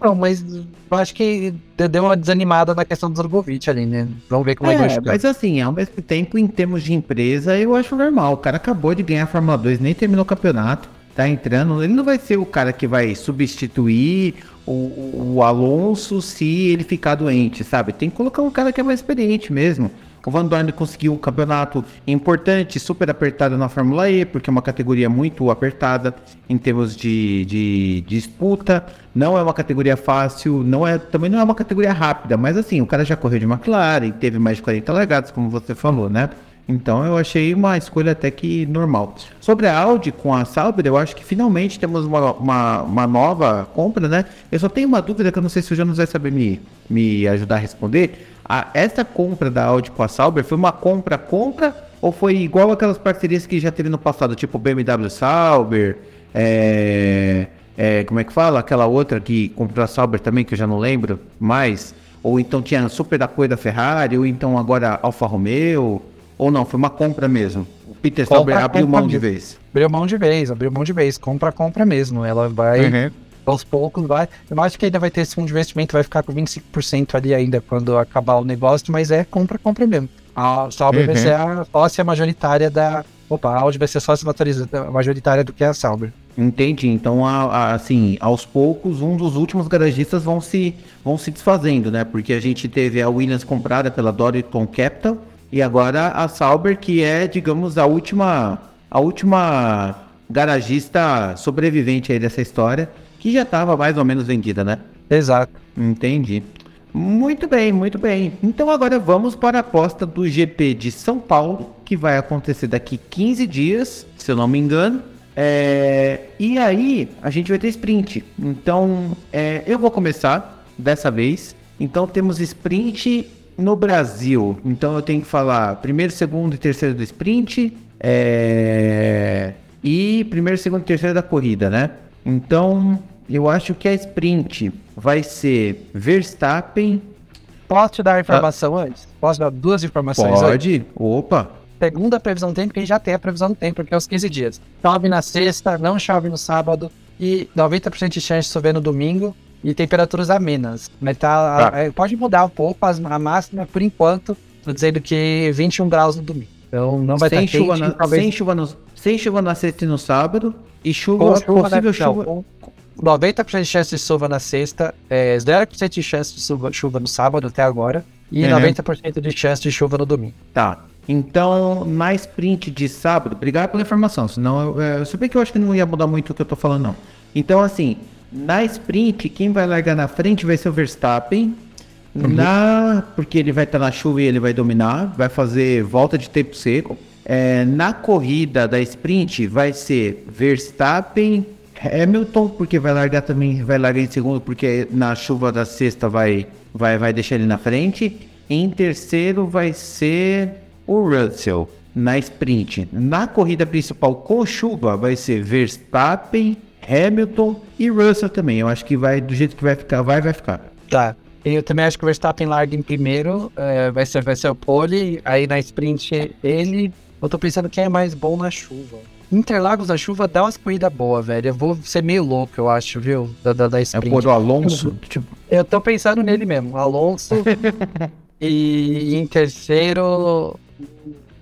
Não, mas eu acho que deu uma desanimada na questão do Drogovic ali, né? Vamos ver como é, é que vai chegar. Mas assim, ao mesmo tempo, em termos de empresa, eu acho normal. O cara acabou de ganhar a Fórmula 2, nem terminou o campeonato, tá entrando. Ele não vai ser o cara que vai substituir o, o Alonso se ele ficar doente, sabe? Tem que colocar um cara que é mais experiente mesmo. O Van Dorn conseguiu um campeonato importante, super apertado na Fórmula E, porque é uma categoria muito apertada em termos de, de, de, disputa. Não é uma categoria fácil, não é, também não é uma categoria rápida, mas assim, o cara já correu de McLaren, teve mais de 40 largados, como você falou, né? Então eu achei uma escolha até que normal. Sobre a Audi com a Sauber, eu acho que finalmente temos uma, uma, uma, nova compra, né? Eu só tenho uma dúvida que eu não sei se o Jonas vai saber me, me ajudar a responder. A, essa compra da Audi com a Sauber foi uma compra-compra ou foi igual aquelas parcerias que já teve no passado, tipo BMW Sauber, é, é, como é que fala? Aquela outra que comprou a Sauber também, que eu já não lembro mais. Ou então tinha Super da Coisa da Ferrari, ou então agora Alfa Romeo. Ou não, foi uma compra mesmo. O Peter Sauber abriu mão de vez. Abriu mão de vez, abriu mão de vez. Compra, compra mesmo. Ela vai. Uhum. Aos poucos vai. Eu acho que ainda vai ter esse fundo de investimento, vai ficar com 25% ali ainda quando acabar o negócio, mas é compra, compra mesmo. A Sauber uhum. vai ser a sócia majoritária da. Opa, a Audi vai ser sócia majoritária do que a Sauber. Entendi. Então, a, a, assim, aos poucos, um dos últimos garagistas vão se, vão se desfazendo, né? Porque a gente teve a Williams comprada pela Doriton Capital e agora a Sauber, que é, digamos, a última, a última garagista sobrevivente aí dessa história, que já estava mais ou menos vendida, né? Exato. Entendi. Muito bem, muito bem. Então agora vamos para a aposta do GP de São Paulo, que vai acontecer daqui 15 dias, se eu não me engano. É... E aí a gente vai ter sprint. Então é... eu vou começar dessa vez. Então temos sprint no Brasil, então eu tenho que falar primeiro, segundo e terceiro do sprint é... e primeiro, segundo e terceiro da corrida, né? Então eu acho que a sprint vai ser Verstappen. Posso te dar informação ah. antes? Posso dar duas informações Pode. Antes? Opa. Segunda previsão do tempo, que já tem a previsão do tempo, que é os 15 dias. Chove na sexta, não chove no sábado e 90% de chance de chover no domingo e temperaturas amenas. Mas tá, tá. pode mudar um pouco a máxima, por enquanto, tô dizendo que 21 graus no domingo. Então não vai sem estar chuva quente, na, talvez... sem chuva no, sem chuva na sexta e no sábado e chuva, chuva possível na, chuva. Não, 90% de chance de chuva na sexta, é, 0% de chance de chuva, chuva no sábado até agora e uhum. 90% de chance de chuva no domingo. Tá. Então, na sprint de sábado, obrigado pela informação, senão eu, é, eu sabia que eu acho que não ia mudar muito o que eu tô falando, não. Então, assim, na sprint, quem vai largar na frente vai ser o Verstappen. Uhum. Na, porque ele vai estar na chuva e ele vai dominar, vai fazer volta de tempo seco. É, na corrida da sprint vai ser Verstappen, Hamilton, porque vai largar também, vai largar em segundo, porque na chuva da sexta vai, vai, vai deixar ele na frente. Em terceiro vai ser o Russell na sprint. Na corrida principal com chuva vai ser Verstappen, Hamilton e Russell também. Eu acho que vai, do jeito que vai ficar, vai, vai ficar. Tá. Eu também acho que o Verstappen larga em primeiro, é, vai, ser, vai ser o pole, aí na sprint ele. Eu tô pensando quem é mais bom na chuva. Interlagos na chuva dá umas corridas boas, velho. Eu vou ser meio louco, eu acho, viu? Da, da, da sprint. É o Alonso? Tipo, eu tô pensando nele mesmo. Alonso. e em terceiro,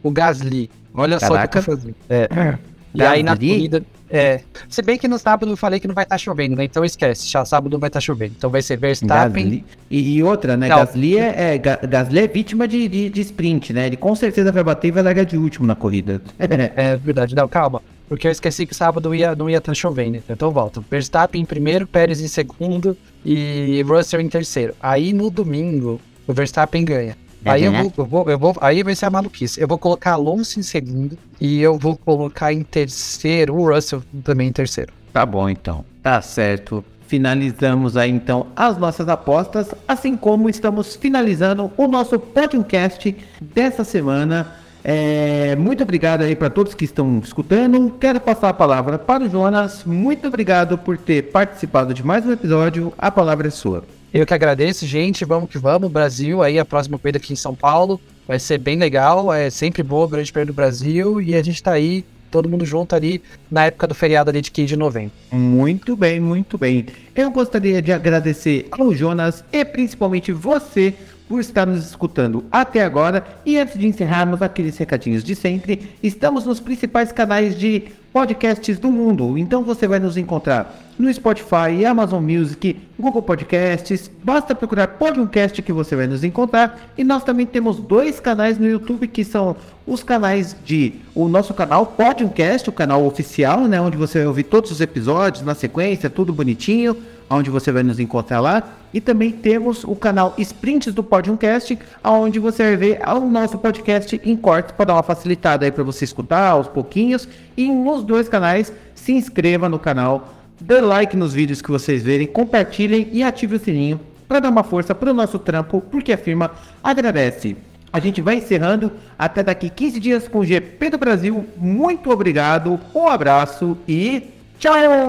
o Gasly. Olha Caraca. só o que eu fazendo. É. E aí na corrida. É. Se bem que no sábado eu falei que não vai estar tá chovendo, né? Então esquece, já sábado não vai estar tá chovendo. Então vai ser Verstappen. E, e, outra, né? Não. Gasly é, é, Gasly é vítima de, de, de, sprint, né? Ele com certeza vai bater e vai largar de último na corrida. é verdade. Não, calma. Porque eu esqueci que sábado ia, não ia estar tá chovendo. Então volta. Verstappen em primeiro, Pérez em segundo e Russell em terceiro. Aí no domingo, o Verstappen ganha. Aí eu vou, eu vou, eu vou, aí vai ser a maluquice. Eu vou colocar Alonso em segundo e eu vou colocar em terceiro o Russell também em terceiro. Tá bom então. Tá certo. Finalizamos aí então as nossas apostas, assim como estamos finalizando o nosso podcast dessa semana. É, muito obrigado aí para todos que estão escutando. Quero passar a palavra para o Jonas. Muito obrigado por ter participado de mais um episódio. A palavra é sua. Eu que agradeço, gente. Vamos que vamos. Brasil, aí a próxima corrida aqui em São Paulo. Vai ser bem legal. É sempre boa o Grande Prêmio do Brasil. E a gente está aí, todo mundo junto ali, na época do feriado ali de 15 de novembro. Muito bem, muito bem. Eu gostaria de agradecer ao Jonas e principalmente você por estar nos escutando até agora. E antes de encerrarmos aqueles recadinhos de sempre, estamos nos principais canais de podcasts do mundo. Então você vai nos encontrar no Spotify, Amazon Music, Google Podcasts. Basta procurar podcast que você vai nos encontrar. E nós também temos dois canais no YouTube que são os canais de o nosso canal Podcast, o canal oficial, né, onde você vai ouvir todos os episódios na sequência, tudo bonitinho onde você vai nos encontrar lá. E também temos o canal Sprints do Podcast, onde você vai ver o nosso podcast em cortes para dar uma facilitada aí para você escutar aos pouquinhos. E nos dois canais, se inscreva no canal, dê like nos vídeos que vocês verem, compartilhem e ative o sininho para dar uma força para o nosso trampo, porque a firma agradece. A gente vai encerrando até daqui 15 dias com o GP do Brasil. Muito obrigado, um abraço e Tchau!